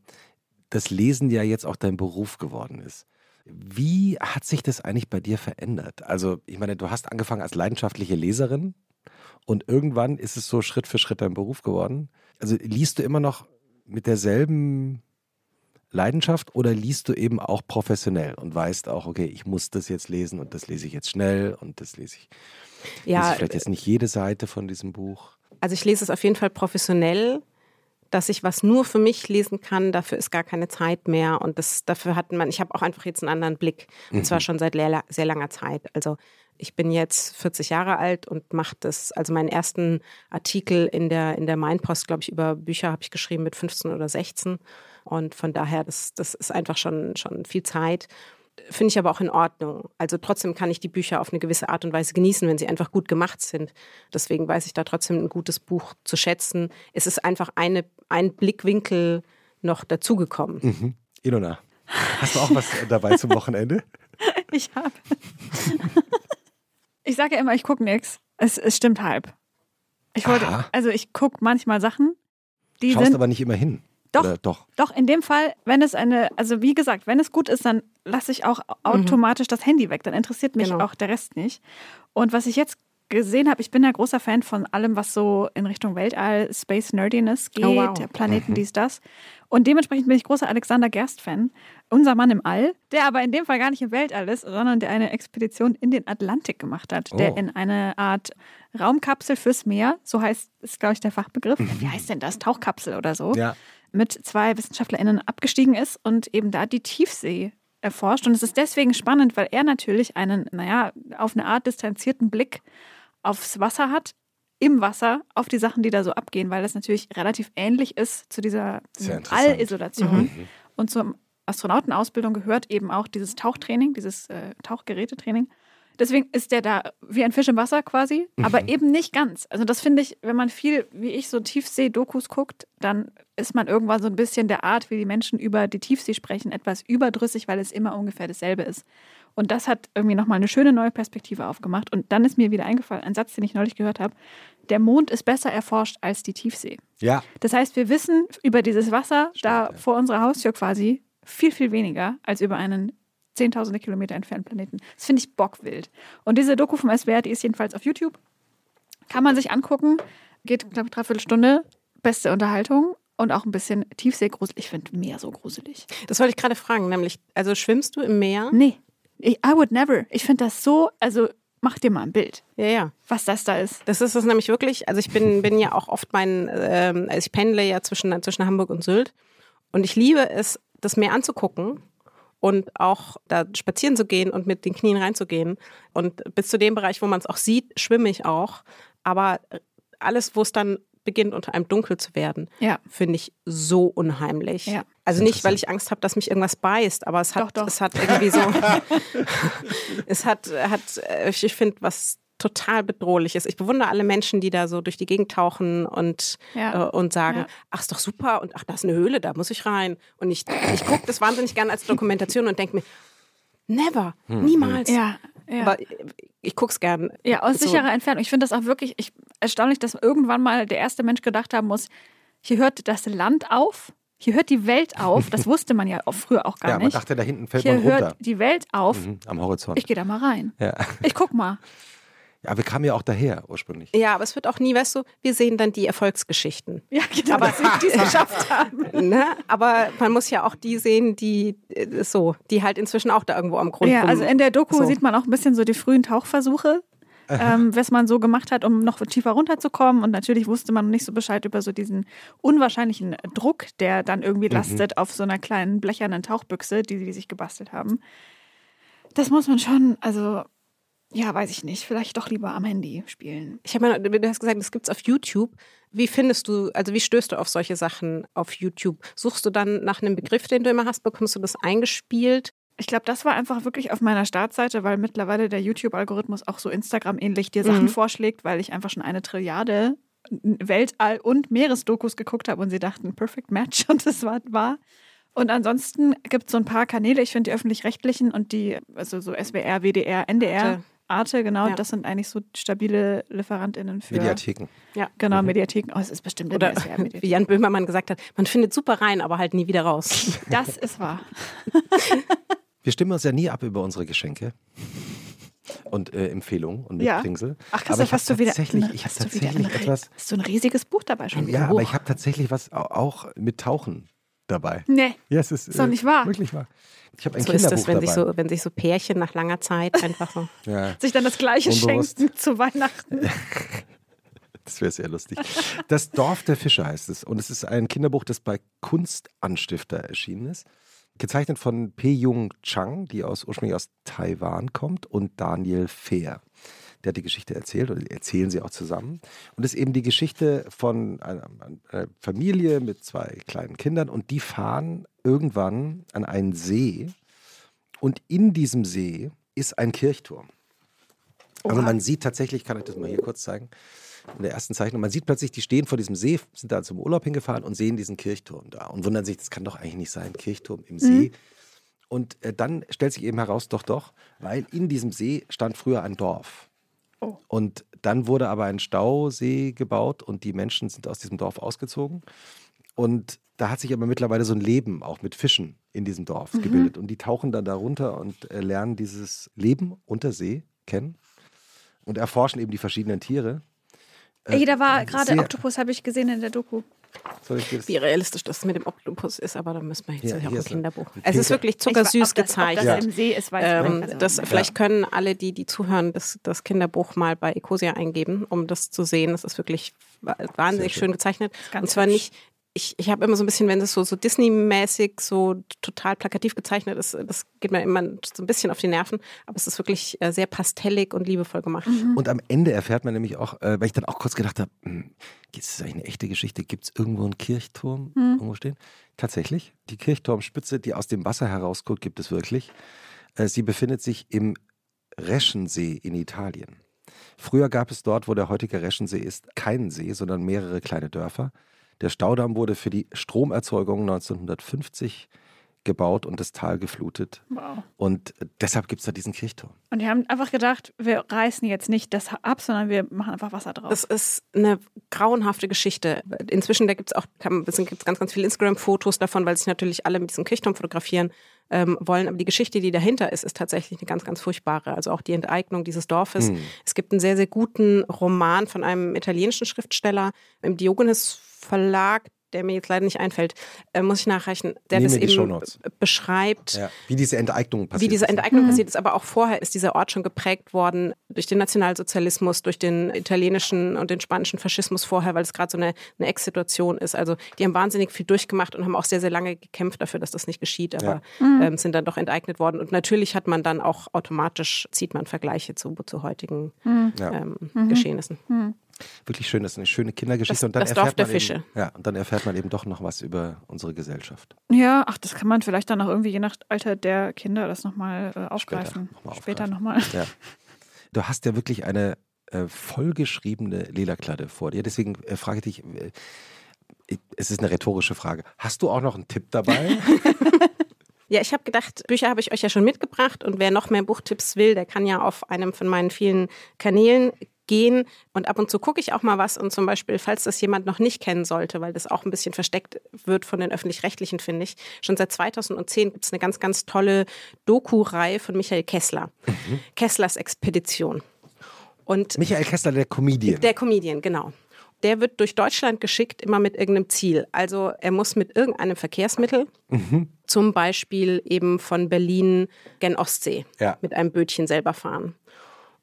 dass Lesen ja jetzt auch dein Beruf geworden ist. Wie hat sich das eigentlich bei dir verändert? Also, ich meine, du hast angefangen als leidenschaftliche Leserin und irgendwann ist es so Schritt für Schritt dein Beruf geworden. Also, liest du immer noch mit derselben Leidenschaft oder liest du eben auch professionell und weißt auch, okay, ich muss das jetzt lesen und das lese ich jetzt schnell und das lese ich, Ja, lese ich vielleicht jetzt nicht jede Seite von diesem Buch. Also ich lese es auf jeden Fall professionell, dass ich was nur für mich lesen kann. Dafür ist gar keine Zeit mehr und das dafür hat man. Ich habe auch einfach jetzt einen anderen Blick und zwar schon seit sehr langer Zeit. Also ich bin jetzt 40 Jahre alt und mache das. Also meinen ersten Artikel in der in der Mainpost, glaube ich, über Bücher habe ich geschrieben mit 15 oder 16 und von daher das das ist einfach schon schon viel Zeit. Finde ich aber auch in Ordnung. Also trotzdem kann ich die Bücher auf eine gewisse Art und Weise genießen, wenn sie einfach gut gemacht sind. Deswegen weiß ich da trotzdem ein gutes Buch zu schätzen. Es ist einfach eine, ein Blickwinkel noch dazugekommen. Mhm. Ilona, hast du auch was dabei zum Wochenende? [laughs] Ich habe. ich sage ja immer, ich gucke nichts. Es, es stimmt halb. Ich wollte, Aha. also ich gucke manchmal Sachen, die Schaust sind. aber nicht immer hin. Doch. Oder doch. Doch, in dem Fall, wenn es eine, also wie gesagt, wenn es gut ist, dann lasse ich auch automatisch das Handy weg. Dann interessiert mich Genau. auch der Rest nicht. Und was ich jetzt gesehen habe, ich bin ja großer Fan von allem, was so in Richtung Weltall, Space Nerdiness geht, Oh, wow. Planeten, dies, das. Und dementsprechend bin ich großer Alexander Gerst-Fan. Unser Mann im All, der aber in dem Fall gar nicht im Weltall ist, sondern der eine Expedition in den Atlantik gemacht hat, der Oh. in eine Art Raumkapsel fürs Meer, so heißt, ist glaube ich der Fachbegriff. [laughs] Wie heißt denn das? Tauchkapsel oder so Ja. Mit zwei WissenschaftlerInnen abgestiegen ist und eben da die Tiefsee erforscht. Und es ist deswegen spannend, weil er natürlich einen, naja, auf eine Art distanzierten Blick aufs Wasser hat, im Wasser, auf die Sachen, die da so abgehen, weil das natürlich relativ ähnlich ist zu dieser. Allisolation. Und zur Astronautenausbildung gehört eben auch dieses Tauchtraining, dieses äh, Tauchgerätetraining. Deswegen ist der da wie ein Fisch im Wasser quasi, aber eben nicht ganz. Also das finde ich, wenn man viel, wie ich, so Tiefsee-Dokus guckt, dann ist man irgendwann so ein bisschen der Art, wie die Menschen über die Tiefsee sprechen, etwas überdrüssig, weil es immer ungefähr dasselbe ist. Und das hat irgendwie nochmal eine schöne neue Perspektive aufgemacht. Und dann ist mir wieder eingefallen, ein Satz, den ich neulich gehört habe, der Mond ist besser erforscht als die Tiefsee. Ja. Das heißt, wir wissen über dieses Wasser da ja. vor unserer Haustür quasi viel, viel weniger als über einen zehntausende Kilometer entfernten Planeten. Das finde ich bockwild. Und diese Doku vom SWR, die ist jedenfalls auf YouTube. Kann man sich angucken. Geht, glaube ich, dreiviertel Stunde. Beste Unterhaltung und auch ein bisschen Tiefseegrusel. Ich finde Meer so gruselig. Das wollte ich gerade fragen, nämlich, also schwimmst du im Meer? Nee, ich, I would never. Ich finde das so, also mach dir mal ein Bild, Ja, ja. was das da ist. Das ist es nämlich wirklich. Also ich bin, bin ja auch oft mein, ähm, also ich pendle ja zwischen, zwischen Hamburg und Sylt. Und ich liebe es, das Meer anzugucken und auch da spazieren zu gehen und mit den Knien reinzugehen. Und bis zu dem Bereich, wo man es auch sieht, schwimme ich auch. Aber alles, wo es dann beginnt, unter einem dunkel zu werden, Ja. finde ich so unheimlich. Ja. Also nicht, weil ich Angst habe, dass mich irgendwas beißt, aber es hat, Doch, doch. es hat irgendwie so, [laughs] [laughs] es hat, hat äh, ich finde, was total bedrohlich ist. Ich bewundere alle Menschen, die da so durch die Gegend tauchen und, Ja. äh, und sagen, Ja. ach, ist doch super und ach, da ist eine Höhle, da muss ich rein. Und ich, ich gucke das wahnsinnig gerne als Dokumentation und denke mir, never, niemals. Ja, ja. Aber ich gucke es gern. Ja, aus so. sicherer Entfernung. Ich finde das auch wirklich ich, erstaunlich, dass irgendwann mal der erste Mensch gedacht haben muss, hier hört das Land auf, hier hört die Welt auf. Das [laughs] wusste man ja auch früher auch gar ja, man nicht. dachte, da hinten fällt Hier man hört runter. die Welt auf. Mhm, am Horizont. Ich gehe da mal rein. ja. Ich guck mal. [laughs] ja, wir kamen ja auch daher ursprünglich. Ja, aber es wird auch nie, weißt du, wir sehen dann die Erfolgsgeschichten. Ja, genau, Aber- die es [laughs] geschafft haben. Ne? Aber man muss ja auch die sehen, die äh, so, die halt inzwischen auch da irgendwo am Grund Ja, rum- also in der Doku so. sieht man auch ein bisschen so die frühen Tauchversuche, ähm, was man so gemacht hat, um noch tiefer runterzukommen. Und natürlich wusste man nicht so Bescheid über so diesen unwahrscheinlichen Druck, der dann irgendwie lastet auf so einer kleinen blechernen Tauchbüchse, die sie sich gebastelt haben. Das muss man schon, also ja, weiß ich nicht, vielleicht doch lieber am Handy spielen. Ich habe mal, du hast gesagt, das gibt's auf YouTube. Wie findest du, also wie stößt du auf solche Sachen auf YouTube? Suchst du dann nach einem Begriff, den du immer hast, bekommst du das eingespielt? Ich glaube, das war einfach wirklich auf meiner Startseite, weil mittlerweile der YouTube-Algorithmus auch so Instagram-ähnlich dir Sachen Mhm. vorschlägt, weil ich einfach schon eine Trilliarde Weltall- und Meeresdokus geguckt habe und sie dachten, perfect match [laughs] und das war wahr. Und ansonsten gibt es so ein paar Kanäle, ich finde die öffentlich-rechtlichen und die, also so SWR, WDR, NDR, Arte. Arte, genau, Ja. das sind eigentlich so stabile LieferantInnen für Mediatheken. Genau, Mediatheken. Oh, es ist bestimmt Oder [laughs] wie Jan Böhmermann gesagt hat, man findet super rein, aber halt nie wieder raus. [laughs] Das ist wahr. [laughs] Wir stimmen uns ja nie ab über unsere Geschenke und äh, Empfehlungen und Ja. Mitbringsel. Ach, aber Christoph, ich habe hast du wieder, tatsächlich, ich habe hast du wieder tatsächlich ein, etwas. Hast du ein riesiges Buch dabei schon? Ja, Oh. aber ich habe tatsächlich was au- auch mit Tauchen dabei. Nee. Ja, es ist, Ist doch äh, nicht wahr. Wirklich wahr. Ich habe ein So ist Kinderbuch es, wenn dabei. sich, so, wenn sich so Pärchen nach langer Zeit einfach so. [laughs] ja, Sich dann das Gleiche Unbewusst. schenken [laughs] zu Weihnachten. [laughs] das wäre sehr lustig. Das Dorf der Fische heißt es. Und es ist ein Kinderbuch, das bei Kunstanstifter erschienen ist. Gezeichnet von P. Jung Chang, die aus, ursprünglich aus Taiwan kommt, und Daniel Fehr. Der hat die Geschichte erzählt oder erzählen sie auch zusammen. Und es ist eben die Geschichte von einer, einer Familie mit zwei kleinen Kindern und die fahren irgendwann an einen See und in diesem See ist ein Kirchturm. Also man sieht tatsächlich, kann ich das mal hier kurz zeigen, in der ersten Zeichnung, man sieht plötzlich, die stehen vor diesem See, sind da zum Urlaub hingefahren und sehen diesen Kirchturm da und wundern sich, das kann doch eigentlich nicht sein, Kirchturm im See. Und äh, dann stellt sich eben heraus, doch, doch, weil in diesem See stand früher ein Dorf. Oh. Und dann wurde aber ein Stausee gebaut und die Menschen sind aus diesem Dorf ausgezogen. Und da hat sich aber mittlerweile so ein Leben auch mit Fischen in diesem Dorf gebildet. Und die tauchen dann da runter und äh, lernen dieses Leben unter See kennen und erforschen eben die verschiedenen Tiere. Äh, Ey, da war gerade sehr- Oktopus, habe ich gesehen in der Doku. Wie realistisch das mit dem Oktopus ist, aber da müssen wir jetzt Ja, ja, auch ein er. Kinderbuch. Es ist wirklich zuckersüß gezeichnet. Das im See ist, weiß Ähm. Also, vielleicht können alle, die, die zuhören, das, das Kinderbuch mal bei Ecosia eingeben, um das zu sehen. Das ist wirklich wa- wahnsinnig schön. schön. gezeichnet. Und zwar nicht, ich, ich habe immer so ein bisschen, wenn das so, so Disney-mäßig, so total plakativ gezeichnet ist, das geht mir immer so ein bisschen auf die Nerven. Aber es ist wirklich äh, sehr pastellig und liebevoll gemacht. Und am Ende erfährt man nämlich auch, äh, weil ich dann auch kurz gedacht habe, hm, ist das eigentlich eine echte Geschichte? Gibt es irgendwo einen Kirchturm irgendwo stehen? Tatsächlich, die Kirchturmspitze, die aus dem Wasser herausguckt, gibt es wirklich. Äh, sie befindet sich im Reschensee in Italien. Früher gab es dort, wo der heutige Reschensee ist, keinen See, sondern mehrere kleine Dörfer. Der Staudamm wurde für die Stromerzeugung 1950 gebaut und das Tal geflutet. wow. Und deshalb gibt es da diesen Kirchturm. Und die haben einfach gedacht, wir reißen jetzt nicht das ab, sondern wir machen einfach Wasser drauf. Das ist eine grauenhafte Geschichte. Inzwischen, da gibt es auch kann- es gibt ganz, ganz viele Instagram-Fotos davon, weil sich natürlich alle mit diesem Kirchturm fotografieren ähm, wollen. Aber die Geschichte, die dahinter ist, ist tatsächlich eine ganz, ganz furchtbare. Also auch die Enteignung dieses Dorfes. Es gibt einen sehr, sehr guten Roman von einem italienischen Schriftsteller im Diogenes Verlag, der mir jetzt leider nicht einfällt, äh, muss ich nachreichen, der Nehmen das eben beschreibt. Ja. Wie diese Enteignung passiert. Wie diese ist. Enteignung passiert ist, aber auch vorher ist dieser Ort schon geprägt worden durch den Nationalsozialismus, durch den italienischen und den spanischen Faschismus vorher, weil es gerade so eine, eine Ex-Situation ist. Also die haben wahnsinnig viel durchgemacht und haben auch sehr, sehr lange gekämpft dafür, dass das nicht geschieht, aber ähm, sind dann doch enteignet worden. Und natürlich hat man dann auch automatisch, zieht man Vergleiche zu, zu heutigen Ja. ähm, Geschehnissen. Wirklich schön, das ist eine schöne Kindergeschichte. Das- und dann das Dorf erfährt der man Fische. Eben, ja, und dann erfährt man eben doch noch was über unsere Gesellschaft. ja, ach, das kann man vielleicht dann auch irgendwie je nach Alter der Kinder das nochmal äh, aufgreifen. noch mal Später nochmal. Ja. Du hast ja wirklich eine äh, vollgeschriebene Lila-Kladde vor dir. Deswegen äh, frage ich dich, äh, es ist eine rhetorische Frage. Hast du auch noch einen Tipp dabei? [laughs] Ja, ich habe gedacht, Bücher habe ich euch ja schon mitgebracht und wer noch mehr Buchtipps will, der kann ja auf einem von meinen vielen Kanälen gehen und ab und zu gucke ich auch mal was und zum Beispiel, falls das jemand noch nicht kennen sollte, weil das auch ein bisschen versteckt wird von den Öffentlich-Rechtlichen, finde ich, schon seit 2010 gibt es eine ganz, ganz tolle Doku-Reihe von Michael Kessler, Kesslers Expedition. Und Michael Kessler, der Comedian. der Comedian, genau. Der wird durch Deutschland geschickt, immer mit irgendeinem Ziel. Also er muss mit irgendeinem Verkehrsmittel, zum Beispiel eben von Berlin gen Ostsee, Ja. mit einem Bötchen selber fahren.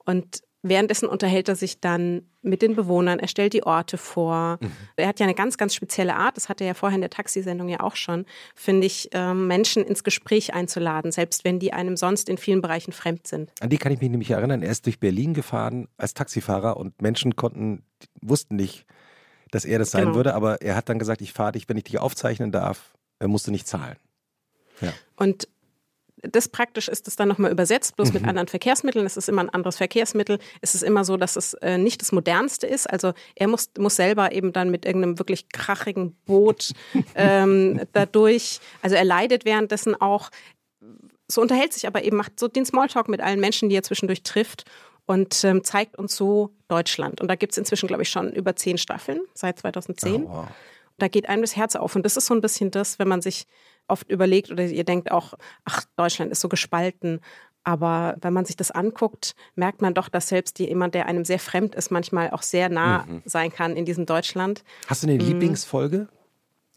Und währenddessen unterhält er sich dann mit den Bewohnern, er stellt die Orte vor. Er hat ja eine ganz, ganz spezielle Art, das hatte er ja vorher in der Taxisendung ja auch schon, finde ich, ähm, Menschen ins Gespräch einzuladen, selbst wenn die einem sonst in vielen Bereichen fremd sind. An die kann ich mich nämlich erinnern. Er ist durch Berlin gefahren als Taxifahrer und Menschen konnten, wussten nicht, dass er das sein Genau. würde, aber er hat dann gesagt, ich fahre dich, wenn ich dich aufzeichnen darf, er musste nicht zahlen. Ja. Und das praktisch ist es dann nochmal übersetzt, bloß mit anderen Verkehrsmitteln. Es ist immer ein anderes Verkehrsmittel. Es ist immer so, dass es äh, nicht das modernste ist. Also er muss, muss selber eben dann mit irgendeinem wirklich krachigen Boot [laughs] ähm, dadurch, also er leidet währenddessen auch, so unterhält sich aber eben, macht so den Smalltalk mit allen Menschen, die er zwischendurch trifft und ähm, zeigt uns so Deutschland. Und da gibt es inzwischen, glaube ich, schon über zehn Staffeln seit 2010 Oh, wow. da geht einem das Herz auf. Und das ist so ein bisschen das, wenn man sich oft überlegt oder ihr denkt auch, ach, Deutschland ist so gespalten. Aber wenn man sich das anguckt, merkt man doch, dass selbst jemand, der einem sehr fremd ist, manchmal auch sehr nah sein kann in diesem Deutschland. Hast du eine Lieblingsfolge?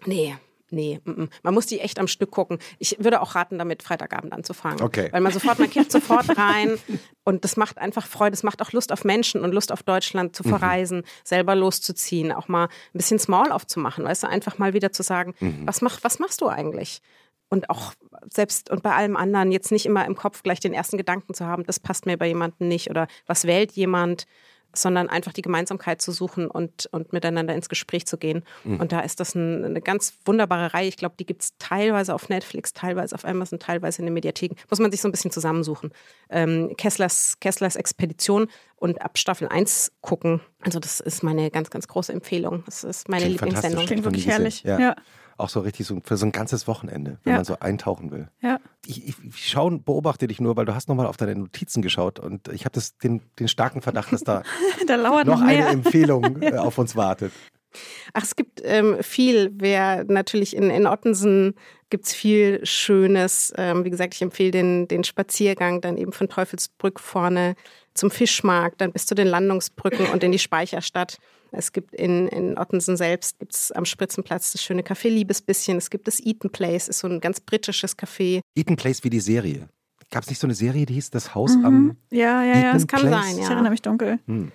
Nee, Nee, m -m. man muss die echt am Stück gucken. Ich würde auch raten, damit Freitagabend anzufangen. Okay. Weil man sofort, man kehrt sofort rein [laughs] und das macht einfach Freude. Es macht auch Lust auf Menschen und Lust auf Deutschland zu verreisen, selber loszuziehen, auch mal ein bisschen Small aufzumachen, weißt du, einfach mal wieder zu sagen, was, mach, was machst du eigentlich? Und auch selbst und bei allem anderen jetzt nicht immer im Kopf gleich den ersten Gedanken zu haben, das passt mir bei jemandem nicht oder was wählt jemand, sondern einfach die Gemeinsamkeit zu suchen und, und miteinander ins Gespräch zu gehen. Und da ist das ein, eine ganz wunderbare Reihe. Ich glaube, die gibt es teilweise auf Netflix, teilweise auf Amazon, teilweise in den Mediatheken. Muss man sich so ein bisschen zusammensuchen. Ähm, Kesslers, Kesslers Expedition und ab Staffel 1 gucken. Also das ist meine ganz, ganz große Empfehlung. Das ist meine Klingt Lieblingssendung. Klingt wirklich herrlich. Ja. Auch so richtig so für so ein ganzes Wochenende, wenn Ja. man so eintauchen will. Ja. Ich, ich, ich schaue und beobachte dich nur, weil du hast nochmal auf deine Notizen geschaut und ich habe den, den starken Verdacht, dass da [laughs] Da noch noch eine. Empfehlung [laughs] äh, auf uns wartet. Ach, es gibt ähm, viel. Wer natürlich in, in Ottensen gibt's viel Schönes. Ähm, wie gesagt, ich empfehle den, den Spaziergang dann eben von Teufelsbrück vorne zum Fischmarkt, dann bis zu den Landungsbrücken und in die Speicherstadt. Es gibt in, in Ottensen selbst gibt's am Spritzenplatz das schöne Café Liebesbisschen. Es gibt das Eaton Place, ist so ein ganz britisches Café. Eaton Place wie die Serie. Gab es nicht so eine Serie, die hieß Das Haus Mhm. am. Ja, ja, ja. Eaton Das kann Place? sein, Ich ja. erinnere mich dunkel. Hm.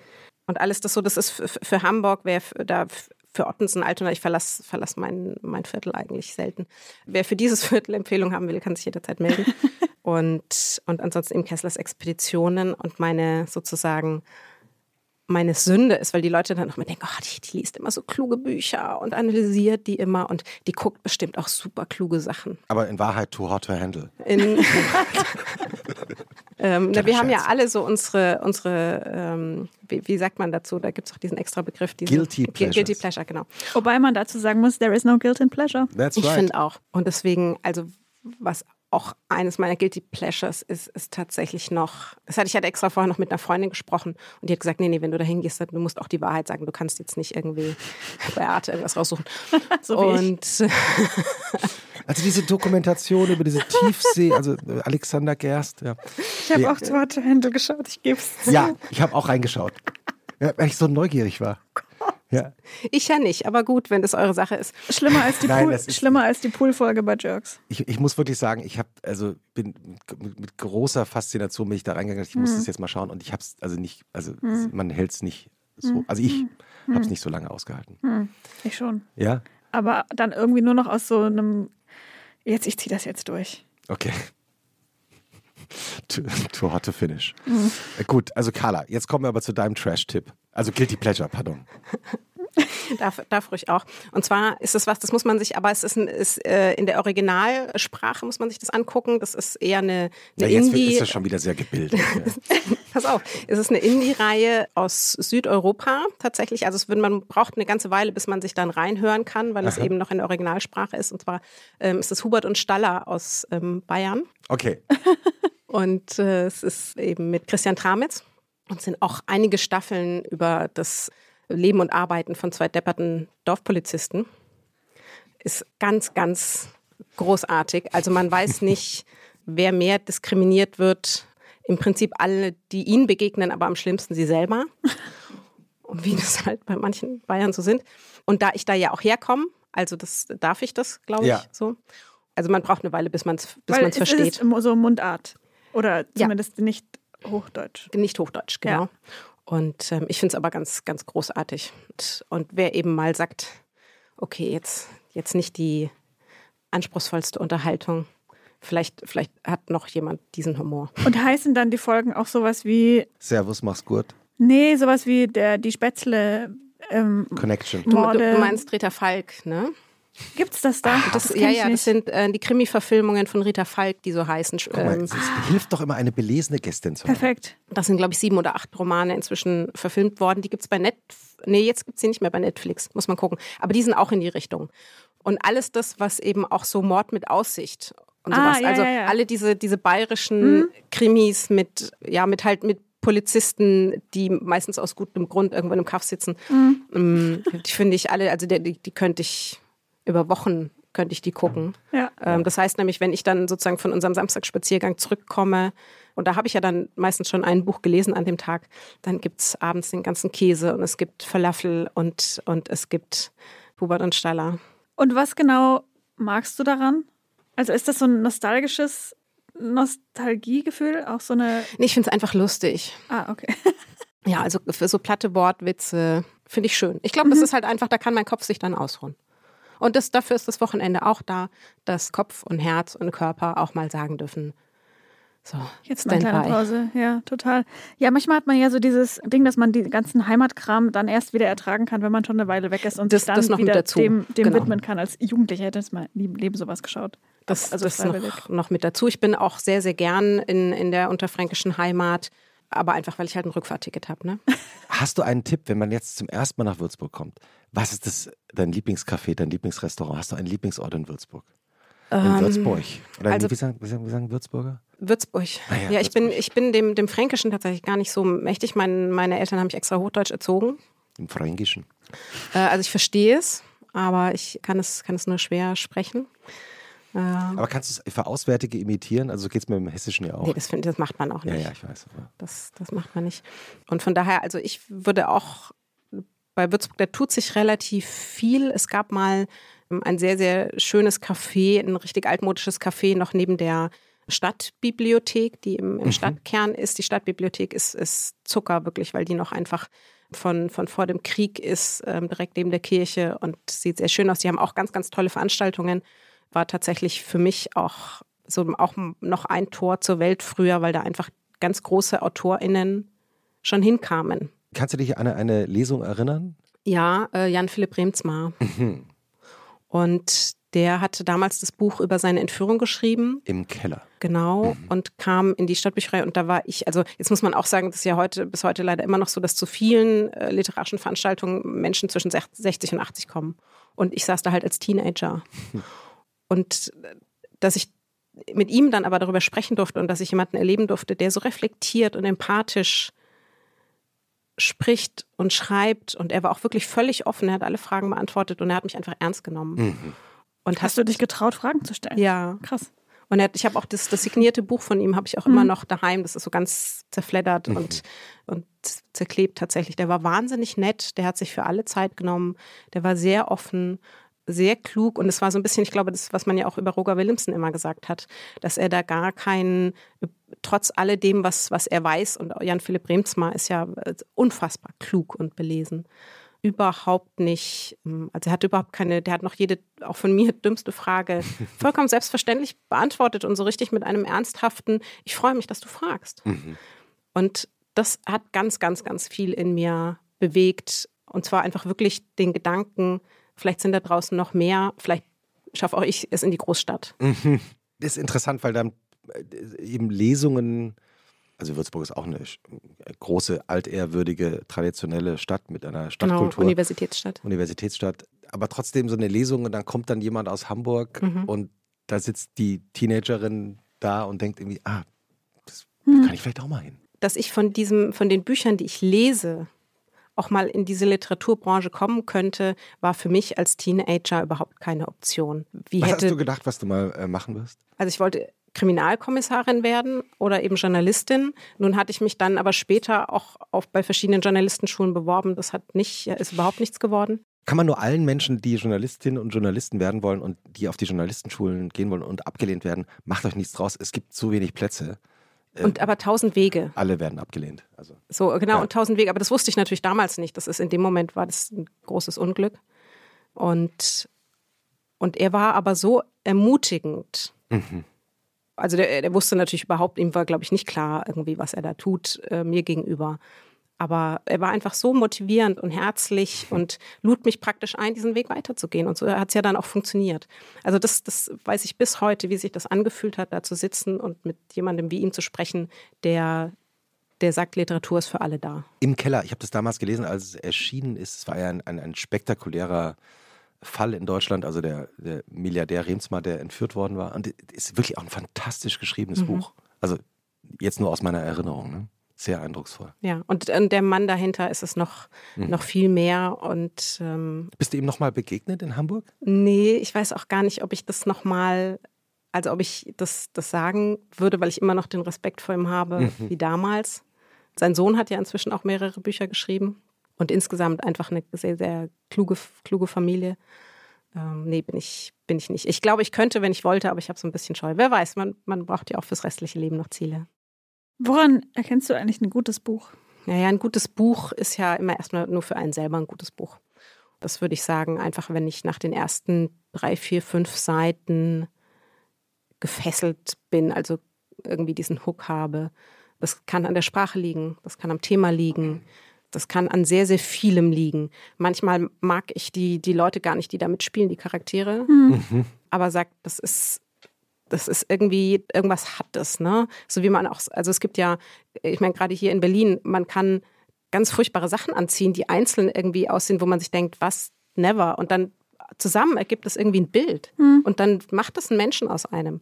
Und alles das so, das ist für, für Hamburg, wer da für Ottensen, Altona, ich verlasse verlass mein, mein Viertel eigentlich selten. Wer für dieses [laughs] Viertel Empfehlung haben will, kann sich jederzeit melden. [laughs] und, und ansonsten eben Kesslers Expeditionen und meine sozusagen meine Sünde ist, weil die Leute dann auch immer denken, oh, die, die liest immer so kluge Bücher und analysiert die immer und die guckt bestimmt auch super kluge Sachen. Aber in Wahrheit Too Hot to Handle. In, [laughs] ähm, na, wir haben ja Scherz. alle so unsere, unsere ähm, wie, wie sagt man dazu? Da gibt es auch diesen extra Begriff. Diesen, Guilty Gu- Pleasures. Guilty Pleasure, genau. Wobei man dazu sagen muss, there is no guilt in pleasure. That's Ich right. finde auch. Und deswegen, also was auch eines meiner Guilty Pleasures ist, ist tatsächlich noch, das hatte ich hatte extra vorher noch mit einer Freundin gesprochen und die hat gesagt, nee, nee, wenn du da hingehst, dann- du musst auch die Wahrheit sagen, du kannst jetzt nicht irgendwie bei Arte irgendwas raussuchen. [laughs] So und [laughs] Also diese Dokumentation über diese Tiefsee, also Alexander Gerst. Ja, Ich habe Ja. auch zu Handle geschaut, ich gebe es. ja ich habe auch reingeschaut. Ja, weil ich so neugierig war. Ja. ich ja nicht, aber gut, wenn das eure Sache ist. Schlimmer als die, Nein, Pool, schlimmer als die Poolfolge bei Jerks. Ich, ich muss wirklich sagen, ich habe also bin mit, mit großer Faszination bin ich da reingegangen. Ich muss Mhm. das jetzt mal schauen und ich habe es also nicht, also es- man hält es nicht so. Also ich Mhm. habe es nicht so lange ausgehalten. Ich schon. Ja, Aber dann irgendwie nur noch aus so einem, jetzt, ich ziehe das jetzt durch. okay. Too, too hot to finish. Mhm. Äh, Gut, also Carla, jetzt kommen wir aber zu deinem Trash-Tipp. Also Guilty Pleasure, pardon. [laughs] Darf, darf ruhig auch. Und zwar ist es was, das muss man sich, aber es ist, ein, ist äh, in der Originalsprache muss man sich das angucken. Das ist eher eine, Ja, eine jetzt Indie. ist das schon wieder sehr gebildet. Ja. [laughs] Pass auf, es ist eine Indie-Reihe aus Südeuropa tatsächlich. Also es man braucht eine ganze Weile, bis man sich dann reinhören kann, weil es Aha. eben noch in der Originalsprache ist. Und zwar ähm, ist es Hubert und Staller aus ähm, Bayern. Okay, [laughs] Und äh, es ist eben mit Christian Tramitz. Und es sind auch einige Staffeln über das Leben und Arbeiten von zwei depperten Dorfpolizisten. Ist ganz, ganz großartig. Also man weiß [laughs] nicht, wer mehr diskriminiert wird. Im Prinzip alle, die ihnen begegnen, aber am schlimmsten sie selber. Und wie das halt bei manchen Bayern so sind. Und da ich da ja auch herkomme, also das darf ich das, glaube ich, Ja. so. Also man braucht eine Weile, bis man es bis man's es versteht. ist so Mundart. Oder Ja. zumindest nicht Hochdeutsch. Nicht Hochdeutsch, genau. Ja. Und ähm, ich finde es aber ganz, ganz großartig. Und, und wer eben mal sagt, okay, jetzt, jetzt nicht die anspruchsvollste Unterhaltung, vielleicht, vielleicht hat noch jemand diesen Humor. Und heißen dann die Folgen auch sowas wie, Servus, mach's gut. nee, sowas wie der, die Spätzle. Ähm, Connection. Du, du, meinst Rita Falk, ne? Gibt's das da? Das, kenn ja, ja, das sind äh, die Krimi-Verfilmungen von Rita Falk, die so heißen. Guck mal, Ähm, es, es hilft doch immer eine belesene Gästin zu haben. Perfekt. das sind, glaube ich, sieben oder acht Romane inzwischen verfilmt worden. Die gibt's bei Netflix. Nee, jetzt gibt's sie nicht mehr bei Netflix, muss man gucken. Aber die sind auch in die Richtung. Und alles das, was eben auch so Mord mit Aussicht und Ah, sowas. ja, also ja, ja. alle diese, diese bayerischen Krimis mit, ja, mit halt mit Polizisten, die meistens aus gutem Grund irgendwo in einem Kaff sitzen. Ähm, Die finde ich alle, also die, die könnte ich über Wochen könnte ich die gucken. Ja. Ähm, das heißt nämlich, wenn ich dann sozusagen von unserem Samstagsspaziergang zurückkomme, und da habe ich ja dann meistens schon ein Buch gelesen an dem Tag, dann gibt's abends den ganzen Käse und es gibt Falafel und, und es gibt Hubert und Staller. Und was genau magst du daran? Also ist das so ein nostalgisches Nostalgiegefühl? Auch so eine. Nee, ich finde es einfach lustig. Ah, okay. [laughs] Ja, also für so platte Wortwitze finde ich schön. Ich glaube, das ist halt einfach, da kann mein Kopf sich dann ausruhen. Und das, dafür ist das Wochenende auch da, dass Kopf und Herz und Körper auch mal sagen dürfen, so, Jetzt mal eine kleine Pause, ja, total. Ja, manchmal hat man ja so dieses Ding, dass man die ganzen Heimatkram dann erst wieder ertragen kann, wenn man schon eine Weile weg ist und das, sich dann das noch wieder mit dazu. dem, dem Genau. widmen kann. Als Jugendlicher hätte ich mal nie im Leben sowas geschaut. Das, Also das noch, noch mit dazu. Ich bin auch sehr, sehr gern in, in der unterfränkischen Heimat, aber einfach, weil ich halt ein Rückfahrticket habe. Ne? Hast du einen Tipp, wenn man jetzt zum ersten Mal nach Würzburg kommt? Was ist das, dein Lieblingscafé, dein Lieblingsrestaurant? Hast du einen Lieblingsort in Würzburg? In Würzburg? Oder also- wie, sagen, wie, sagen, wie sagen Würzburger? Würzburg. Ah ja, ja, ich bin, Würzburg. ich bin dem, dem Fränkischen tatsächlich gar nicht so mächtig. Mein, meine Eltern haben mich extra Hochdeutsch erzogen. Im Fränkischen. Äh, also ich verstehe es, aber ich kann es, kann es nur schwer sprechen. Äh, Aber kannst du es für Auswärtige imitieren? Also so geht es mir im Hessischen ja auch. nee, das, find, das macht man auch ja, nicht. ja, ich weiß. Ja. Das, das macht man nicht. Und von daher, also ich würde auch bei Würzburg, da tut sich relativ viel. Es gab mal ähm, ein sehr, sehr schönes Café, ein richtig altmodisches Café noch neben der Stadtbibliothek, die im, im Stadtkern ist. Die Stadtbibliothek ist, ist Zucker wirklich, weil die noch einfach von, von vor dem Krieg ist, ähm, direkt neben der Kirche und sieht sehr schön aus. Die haben auch ganz, ganz tolle Veranstaltungen. War tatsächlich für mich auch so auch noch ein Tor zur Welt früher, weil da einfach ganz große AutorInnen schon hinkamen. Kannst du dich an eine, Lesung erinnern? Ja, äh, Jan Philipp Remsmar. Und der hatte damals das Buch über seine Entführung geschrieben. Im Keller. Genau, und kam in die Stadtbücherei und da war ich, also jetzt muss man auch sagen, das ist ja heute, bis heute leider immer noch so, dass zu vielen äh, literarischen Veranstaltungen Menschen zwischen sech- 60 und 80 kommen. Und ich saß da halt als Teenager. [laughs] Und äh, dass ich mit ihm dann aber darüber sprechen durfte und dass ich jemanden erleben durfte, der so reflektiert und empathisch spricht und schreibt und er war auch wirklich völlig offen, er hat alle Fragen beantwortet und er hat mich einfach ernst genommen. Und Hast du dich getraut, Fragen zu stellen? ja, Krass. und er hat, ich habe auch das, das signierte Buch von ihm, habe ich auch immer noch daheim. Das ist so ganz zerfleddert und, und zerklebt tatsächlich. Der war wahnsinnig nett, der hat sich für alle Zeit genommen, der war sehr offen, sehr klug und es war so ein bisschen, ich glaube, das, was man ja auch über Roger Williamson immer gesagt hat, dass er da gar keinen, trotz alledem, was, was er weiß, und Jan Philipp Remsmar ist ja äh, unfassbar klug und belesen überhaupt nicht, ähm, also er hat überhaupt keine, der hat noch jede, auch von mir [laughs] dümmste Frage vollkommen selbstverständlich beantwortet und so richtig mit einem ernsthaften, ich freue mich, dass du fragst. Und das hat ganz, ganz, ganz viel in mir bewegt. Und zwar einfach wirklich den Gedanken, vielleicht sind da draußen noch mehr, vielleicht schaffe auch ich es in die Großstadt. Das ist interessant, weil dann äh, eben Lesungen, also Würzburg ist auch eine sch- große, altehrwürdige, traditionelle Stadt mit einer Genau, Stadtkultur. Universitätsstadt. Universitätsstadt, aber trotzdem so eine Lesung und dann kommt dann jemand aus Hamburg Mhm. und da sitzt die Teenagerin da und denkt irgendwie, ah, das kann ich vielleicht auch mal hin. dass ich von diesem, von den Büchern, die ich lese, auch mal in diese Literaturbranche kommen könnte, war für mich als Teenager überhaupt keine Option. Wie Was hätte, hast du gedacht, was du mal äh, machen wirst? also ich wollte Kriminalkommissarin werden oder eben Journalistin. Nun hatte ich mich dann aber später auch auf, bei verschiedenen Journalistenschulen beworben. Das hat nicht, ist überhaupt nichts geworden. Kann man nur allen Menschen, die Journalistinnen und Journalisten werden wollen und die auf die Journalistenschulen gehen wollen und abgelehnt werden, macht euch nichts draus. Es gibt so wenig Plätze. Und aber tausend Wege. Alle werden abgelehnt. Also So, genau, Ja. und tausend Wege. Aber das wusste ich natürlich damals nicht. Das ist in dem Moment war das ein großes Unglück. Und, und er war aber so ermutigend. Also der, der wusste natürlich überhaupt, ihm war, glaube ich, nicht klar irgendwie, was er da tut, äh, mir gegenüber. Aber er war einfach so motivierend und herzlich und lud mich praktisch ein, diesen Weg weiterzugehen. Und so hat es ja dann auch funktioniert. Also das, das weiß ich bis heute, wie sich das angefühlt hat, da zu sitzen und mit jemandem wie ihm zu sprechen, der, der sagt, Literatur ist für alle da. Im Keller, ich habe das damals gelesen, als es erschienen ist. Es war ja ein, ein, ein spektakulärer Fall in Deutschland, also der, der Milliardär Remsmar, der entführt worden war. Und es ist wirklich auch ein fantastisch geschriebenes Buch. Also jetzt nur aus meiner Erinnerung. Ne? Sehr eindrucksvoll. Ja, und, und der Mann dahinter ist es noch, noch viel mehr. Und ähm, Bist du ihm nochmal begegnet in Hamburg? nee, ich weiß auch gar nicht, ob ich das nochmal, also ob ich das, das sagen würde, weil ich immer noch den Respekt vor ihm habe, wie damals. Sein Sohn hat ja inzwischen auch mehrere Bücher geschrieben und insgesamt einfach eine sehr, sehr kluge, kluge Familie. Ähm, nee, bin ich, bin ich nicht. Ich glaube, ich könnte, wenn ich wollte, aber ich habe so ein bisschen Scheu. Wer weiß, man, man braucht ja auch fürs restliche Leben noch Ziele. Woran erkennst du eigentlich ein gutes Buch? Naja, ein gutes Buch ist ja immer erstmal nur für einen selber ein gutes Buch. Das würde ich sagen, einfach wenn ich nach den ersten drei, vier, fünf Seiten gefesselt bin, also irgendwie diesen Hook habe. Das kann an der Sprache liegen, das kann am Thema liegen, das kann an sehr, sehr vielem liegen. Manchmal mag ich die, die Leute gar nicht, die da mitspielen, die Charaktere, mhm. aber sagt, das ist das ist irgendwie, irgendwas hat es, ne? So wie man auch, also es gibt ja, ich meine, gerade hier in Berlin, man kann ganz furchtbare Sachen anziehen, die einzeln irgendwie aussehen, wo man sich denkt, was, never. Und dann zusammen ergibt es irgendwie ein Bild. Mhm. Und dann macht es einen Menschen aus einem.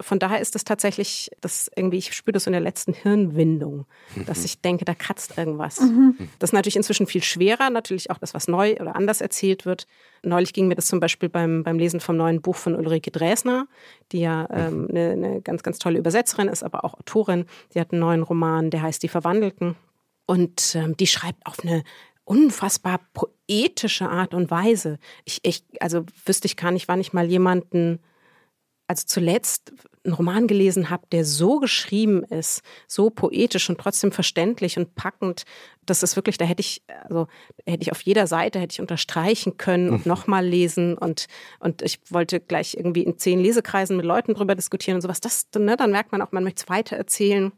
Von daher ist es tatsächlich, das irgendwie, ich spüre das in der letzten Hirnwindung, dass ich denke, da kratzt irgendwas. Mhm. Das ist natürlich inzwischen viel schwerer, natürlich auch das, was neu oder anders erzählt wird. Neulich ging mir das zum Beispiel beim, beim Lesen vom neuen Buch von Ulrike Dresner, die ja ähm, eine, eine ganz, ganz tolle Übersetzerin ist, aber auch Autorin. Die hat einen neuen Roman, der heißt Die Verwandelten. Und ähm, die schreibt auf eine unfassbar poetische Art und Weise. Ich, ich, also wüsste ich gar nicht, wann ich mal jemanden, also zuletzt einen Roman gelesen habe, der so geschrieben ist, so poetisch und trotzdem verständlich und packend. Das ist wirklich, da hätte ich, also hätte ich auf jeder Seite hätte ich unterstreichen können und mhm. nochmal lesen und, und ich wollte gleich irgendwie in zehn Lesekreisen mit Leuten drüber diskutieren und sowas. Das, ne, dann merkt man auch, man möchte es weiter erzählen.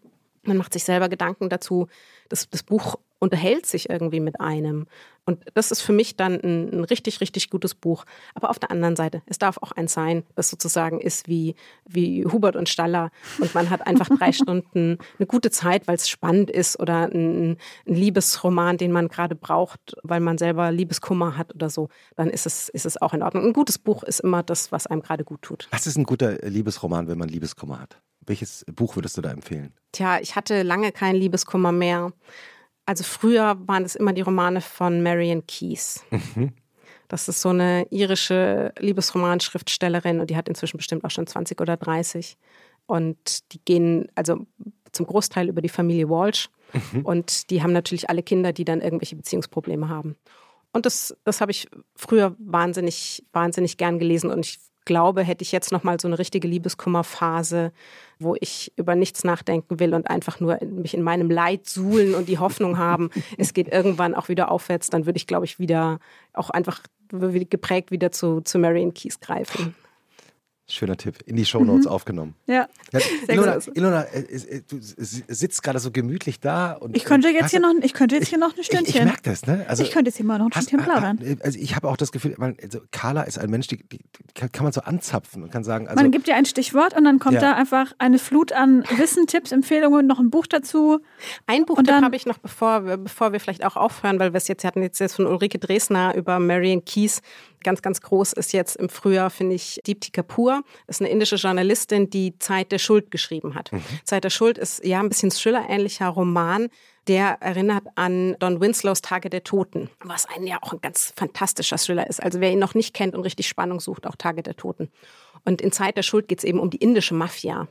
Man macht sich selber Gedanken dazu. Das, das Buch unterhält sich irgendwie mit einem. Und das ist für mich dann ein, ein, richtig, richtig gutes Buch. Aber auf der anderen Seite, es darf auch eins sein, das sozusagen ist wie, wie Hubert und Staller. Und man hat einfach drei [laughs] Stunden eine gute Zeit, weil es spannend ist oder ein, ein Liebesroman, den man gerade braucht, weil man selber Liebeskummer hat oder so. Dann ist es, ist es auch in Ordnung. Ein gutes Buch ist immer das, was einem gerade gut tut. Was ist ein guter Liebesroman, wenn man Liebeskummer hat? Welches Buch würdest du da empfehlen? Tja, ich hatte lange keinen Liebeskummer mehr. Also früher waren es immer die Romane von Marian Keyes. Mhm. Das ist so eine irische Liebesromanschriftstellerin und die hat inzwischen bestimmt auch schon 20 oder 30. Und die gehen also zum Großteil über die Familie Walsh. Mhm. Und die haben natürlich alle Kinder, die dann irgendwelche Beziehungsprobleme haben. Und das, das habe ich früher wahnsinnig, wahnsinnig gern gelesen. Und ich glaube, hätte ich jetzt noch mal so eine richtige Liebeskummerphase, wo ich über nichts nachdenken will und einfach nur mich in meinem Leid suhlen und die Hoffnung haben, [laughs] es geht irgendwann auch wieder aufwärts, dann würde ich, glaube ich, wieder auch einfach geprägt wieder zu, zu Marion Keys greifen. Schöner Tipp. In die Shownotes mhm. aufgenommen. Ja. ja Ilona, Ilona, äh, äh, du sitzt gerade so gemütlich da. Und, ich könnte jetzt hier noch, ich könnte jetzt hier noch ein Stündchen. Ich, ich merke das, ne? Also, ich könnte jetzt hier mal noch ein Stündchen plaudern. Also ich habe auch das Gefühl, also Carla ist ein Mensch, die, die, kann man so anzapfen und kann sagen. Also, man gibt dir ein Stichwort und dann kommt ja. da einfach eine Flut an Wissen, Tipps, Empfehlungen, noch ein Buch dazu. Ein Buch habe ich noch, bevor, bevor wir vielleicht auch aufhören, weil wir es jetzt hatten jetzt, jetzt von Ulrike Dresner über Marion Keys Ganz, ganz groß ist jetzt im Frühjahr, finde ich, Deepti Kapoor. Ist eine indische Journalistin, die Zeit der Schuld geschrieben hat. Mhm. Zeit der Schuld ist ja ein bisschen Thriller-ähnlicher Roman. Der erinnert an Don Winslows Tage der Toten, was ein ja auch ein ganz fantastischer Thriller ist. Also wer ihn noch nicht kennt und richtig Spannung sucht, auch Tage der Toten. Und in Zeit der Schuld geht es eben um die indische Mafia.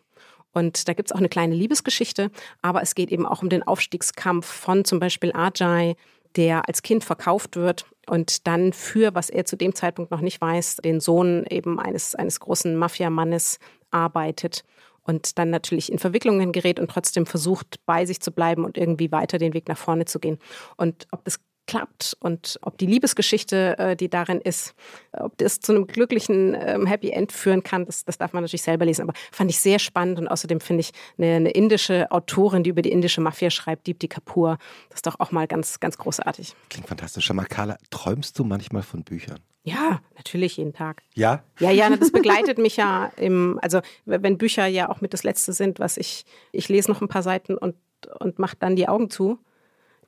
Und da gibt es auch eine kleine Liebesgeschichte, aber es geht eben auch um den Aufstiegskampf von zum Beispiel Ajay, der als Kind verkauft wird und dann für, was er zu dem Zeitpunkt noch nicht weiß, den Sohn eben eines, eines großen Mafiamannes arbeitet und dann natürlich in Verwicklungen gerät und trotzdem versucht, bei sich zu bleiben und irgendwie weiter den Weg nach vorne zu gehen. Und ob das klappt und ob die Liebesgeschichte, äh, die darin ist, ob das zu einem glücklichen ähm, Happy End führen kann, das, das darf man natürlich selber lesen. Aber fand ich sehr spannend und außerdem finde ich eine, eine, indische Autorin, die über die indische Mafia schreibt, Deepti Kapoor, das ist doch auch mal ganz, ganz großartig. Klingt fantastisch. Schau mal, Carla, träumst du manchmal von Büchern? Ja, natürlich jeden Tag. Ja? Ja, ja, das begleitet mich ja im, also wenn Bücher ja auch mit das Letzte sind, was ich, ich lese noch ein paar Seiten und, und mache dann die Augen zu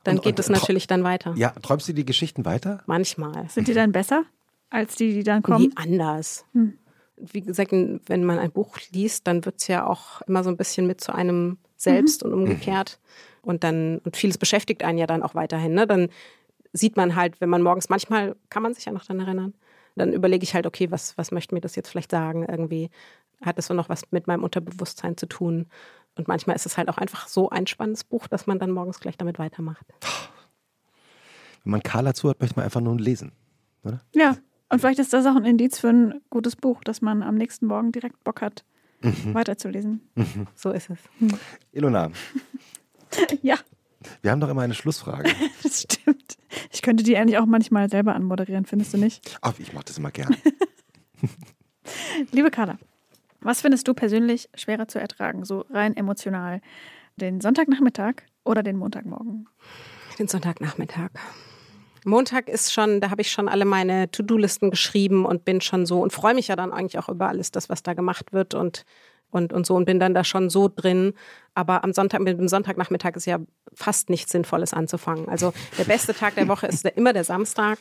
dann und, geht es natürlich dann weiter. Ja, träumst du die Geschichten weiter? Manchmal. Sind die dann besser als die, die dann kommen? Nie anders. Hm. Wie gesagt, wenn man ein Buch liest, dann wird es ja auch immer so ein bisschen mit zu einem selbst mhm. und umgekehrt. Und dann, und vieles beschäftigt einen ja dann auch weiterhin. Ne? Dann sieht man halt, wenn man morgens, manchmal kann man sich ja noch daran erinnern, dann überlege ich halt, okay, was, was möchte mir das jetzt vielleicht sagen? Irgendwie hat das so noch was mit meinem Unterbewusstsein zu tun? Und manchmal ist es halt auch einfach so ein spannendes Buch, dass man dann morgens gleich damit weitermacht. Wenn man Carla zuhört, möchte man einfach nur lesen, oder? Ja. Und vielleicht ist das auch ein Indiz für ein gutes Buch, dass man am nächsten Morgen direkt Bock hat, weiterzulesen. So ist es. Ilona, [laughs] Ja, wir haben doch immer eine Schlussfrage. [laughs] das stimmt. Ich könnte die eigentlich auch manchmal selber anmoderieren, findest du nicht? Ach, ich mache das immer gerne. [laughs] Liebe Carla, was findest du persönlich schwerer zu ertragen, so rein emotional? Den Sonntagnachmittag oder den Montagmorgen? Den Sonntagnachmittag. Montag ist schon, da habe ich schon alle meine To-Do-Listen geschrieben und bin schon so und freue mich ja dann eigentlich auch über alles, das, was da gemacht wird und, und, und so und bin dann da schon so drin. Aber am Sonntag, mit dem Sonntagnachmittag ist ja fast nichts Sinnvolles anzufangen. Also der beste Tag der Woche ist immer der Samstag.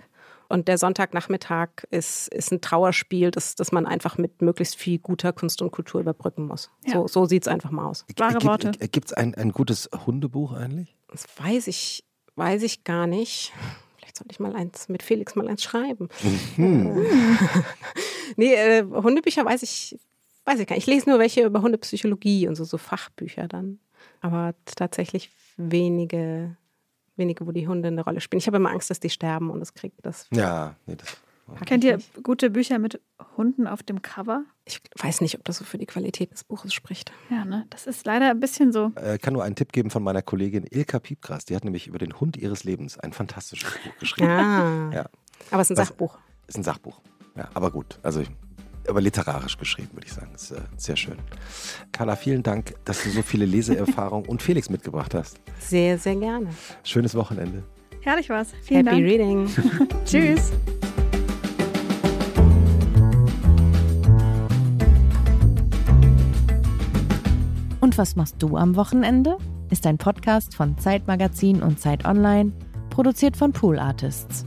Und der Sonntagnachmittag ist, ist ein Trauerspiel, das, das man einfach mit möglichst viel guter Kunst und Kultur überbrücken muss. Ja. So, so sieht es einfach mal aus. Wahre Worte. Gibt es ein, ein gutes Hundebuch eigentlich? Das weiß ich, weiß ich gar nicht. Vielleicht sollte ich mal eins mit Felix mal eins schreiben. [laughs] nee, äh, Hundebücher weiß ich, weiß ich gar nicht. Ich lese nur welche über Hundepsychologie und so, so Fachbücher dann. Aber tatsächlich wenige, wenige, wo die Hunde eine Rolle spielen. Ich habe immer Angst, dass die sterben und das kriegt das. Ja, nee, das. Kennt ich ihr nicht. gute Bücher mit Hunden auf dem Cover? Ich weiß nicht, ob das so für die Qualität des Buches spricht. Ja, ne? Das ist leider ein bisschen so. Äh, kann nur einen Tipp geben von meiner Kollegin Ilka Piepgras. Die hat nämlich über den Hund ihres Lebens ein fantastisches Buch geschrieben. Ah. Ja. Aber es ist ein Was- Sachbuch. Ist ein Sachbuch. Ja, aber gut. Also, ich- aber literarisch geschrieben, würde ich sagen. Ist äh, sehr schön. Carla, vielen Dank, dass du so viele Leseerfahrung und Felix mitgebracht hast. Sehr, sehr gerne. Schönes Wochenende. Herrlich war's. Vielen Happy Dank. Reading. [laughs] [laughs] Tschüss. Und was machst du am Wochenende? Ist ein Podcast von Zeitmagazin und Zeit Online, produziert von Pool Artists.